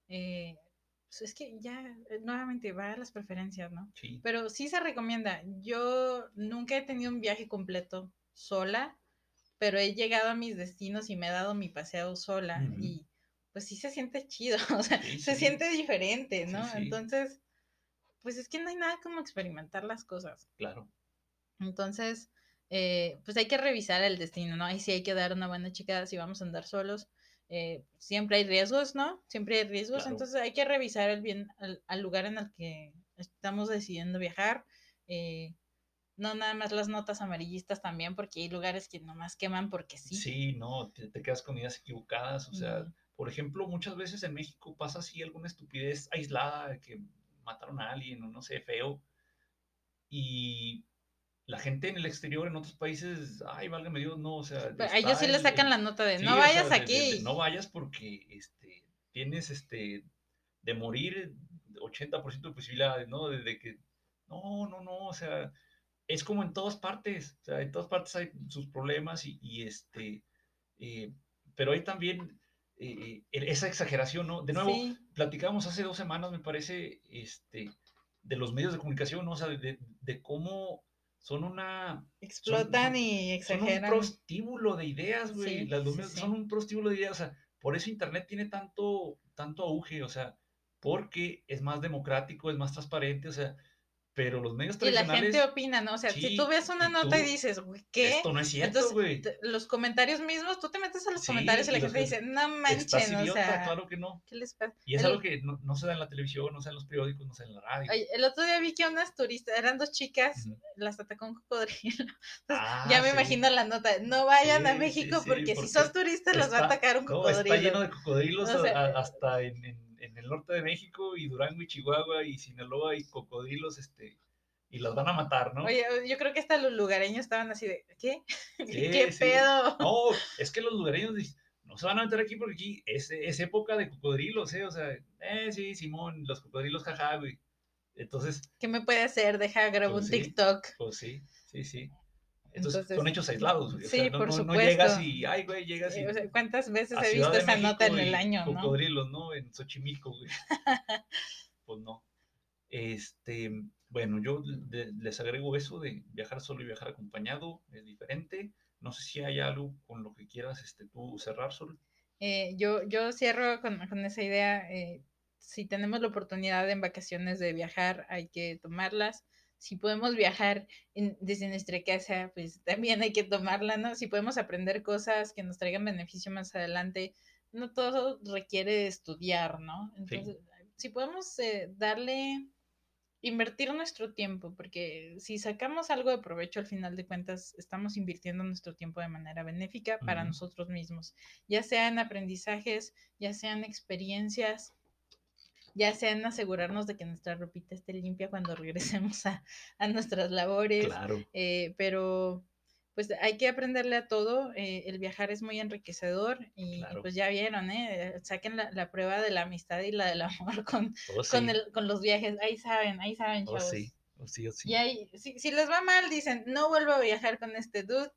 Eh, pues es que ya, eh, nuevamente, va a las preferencias, ¿no? sí, Pero sí se recomienda. Yo nunca he tenido un viaje completo sola, pero he llegado a mis destinos y me he dado mi paseo sola y pues sí se siente chido, o sea, Sí, se sí. siente diferente, ¿no? Entonces, pues es que no hay nada como experimentar las cosas. claro. Entonces, eh, pues hay que revisar el destino, ¿no? Ahí sí hay que dar una buena checada si vamos a andar solos. Eh, siempre hay riesgos, ¿no? Siempre hay riesgos, Claro. entonces hay que revisar el bien al, al lugar en el que estamos decidiendo viajar. eh, no nada más las notas amarillistas también, porque hay lugares que nomás queman porque sí. Sí, no, te, te quedas con ideas equivocadas. O sea, Mm. por ejemplo, muchas veces en México pasa así alguna estupidez aislada, que mataron a alguien o no sé, feo. Y la gente en el exterior, en otros países, ay, válgame Dios, no, o sea. Pero a ellos sí le el- sacan el- la nota de sí, no o sea, vayas de- de- aquí. de no vayas porque este, tienes este, de morir 80% de posibilidades, ¿no? De, que, no, no, no, o sea, es como en todas partes, o sea, en todas partes hay sus problemas y, y, este, eh, pero hay también eh, eh, esa exageración, ¿no? De nuevo, Sí, platicamos hace dos semanas, me parece, este, de los medios de comunicación, ¿no? O sea, de, de cómo son una, explotan son- y son un exageran. prostíbulo de ideas, güey. Sí, Las- medios sí. son un prostíbulo de ideas, o sea, por eso Internet tiene tanto, tanto auge, o sea, porque es más democrático, es más transparente, o sea, pero los medios Y la tradicionales, gente opina, ¿no? O sea, si Sí, tú ves una y nota y tú, dices, güey, ¿qué? esto no es cierto, güey. los comentarios mismos, tú te metes a los Sí, comentarios y la y gente dice, no Estás manchen, o idiota, sea, claro que no. ¿qué les pasa? Y es El- algo que no, no se da en la televisión, no se da en los periódicos, no se da en la radio. Oye, el otro día vi que unas turistas, eran dos chicas, las atacó un cocodrilo. Ah, ya me sí. imagino la nota, no vayan a México sí, porque, si porque sos turistas los va a atacar un No, cocodrilo. está lleno de cocodrilos O sea, a- hasta en, en- en el norte de México y Durango y Chihuahua y Sinaloa y cocodrilos, este, y los van a matar, ¿no? Oye, yo creo que hasta los lugareños estaban así de, ¿qué? Sí, ¿Qué sí. pedo? No, es que los lugareños dicen, no se van a meter aquí porque aquí es, es época de cocodrilos, ¿eh? O sea, eh, sí, Simón, los cocodrilos, jaja, güey. Entonces, ¿Qué me puede hacer? Deja, grabo Pues un sí. TikTok. pues sí, sí, sí. Entonces, Entonces, son hechos aislados, güey. O sí, sea, no, por no- no supuesto. llegas y, ay, güey, llegas y... Eh, o sea, ¿Cuántas veces he visto de esa nota en el y año, no? Cocodrilos, ¿no? En Xochimilco, güey. pues no. Este, bueno, yo le- les agrego eso de viajar solo y viajar acompañado, es diferente. No sé si hay algo con lo que quieras este, tú cerrar, Sol. Eh, yo, yo cierro con, con esa idea. eh, si tenemos la oportunidad en vacaciones de viajar, hay que tomarlas. Si podemos viajar en- desde nuestra casa, pues también hay que tomarla, ¿no? Si podemos aprender cosas que nos traigan beneficio más adelante, no todo requiere estudiar, ¿no? Entonces, si podemos eh, darle, invertir nuestro tiempo, porque si sacamos algo de provecho al final de cuentas, estamos invirtiendo nuestro tiempo de manera benéfica para nosotros mismos, ya sean aprendizajes, ya sean experiencias, ya sean asegurarnos de que nuestra ropita esté limpia cuando regresemos a, a nuestras labores, Claro, eh, pero pues hay que aprenderle a todo, eh, el viajar es muy enriquecedor y, y Claro. pues ya vieron, ¿eh? saquen la, la prueba de la amistad y la del amor con, oh, sí, con, el, con los viajes, ahí saben, ahí saben, oh, chavos. sí, oh, sí, oh, sí. Y ahí, si, si les va mal, dicen, no vuelvo a viajar con este dude,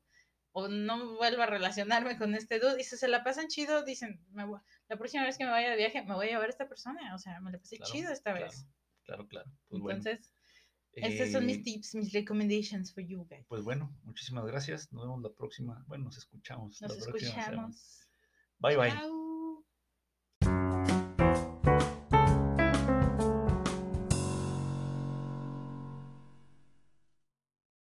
o no vuelvo a relacionarme con este dude, y si se la pasan chido, dicen, me voy- la próxima vez que me vaya de viaje, me voy a llevar a esta persona, o sea, me la pasé Claro, chido esta claro, vez. Claro, claro. Pues bueno, Entonces, estos son eh, mis tips, mis recommendations for you guys. Pues bueno, muchísimas gracias. Nos vemos la próxima. Bueno, nos escuchamos. Nos la próxima semana. escuchamos. Bye, bye. Chao.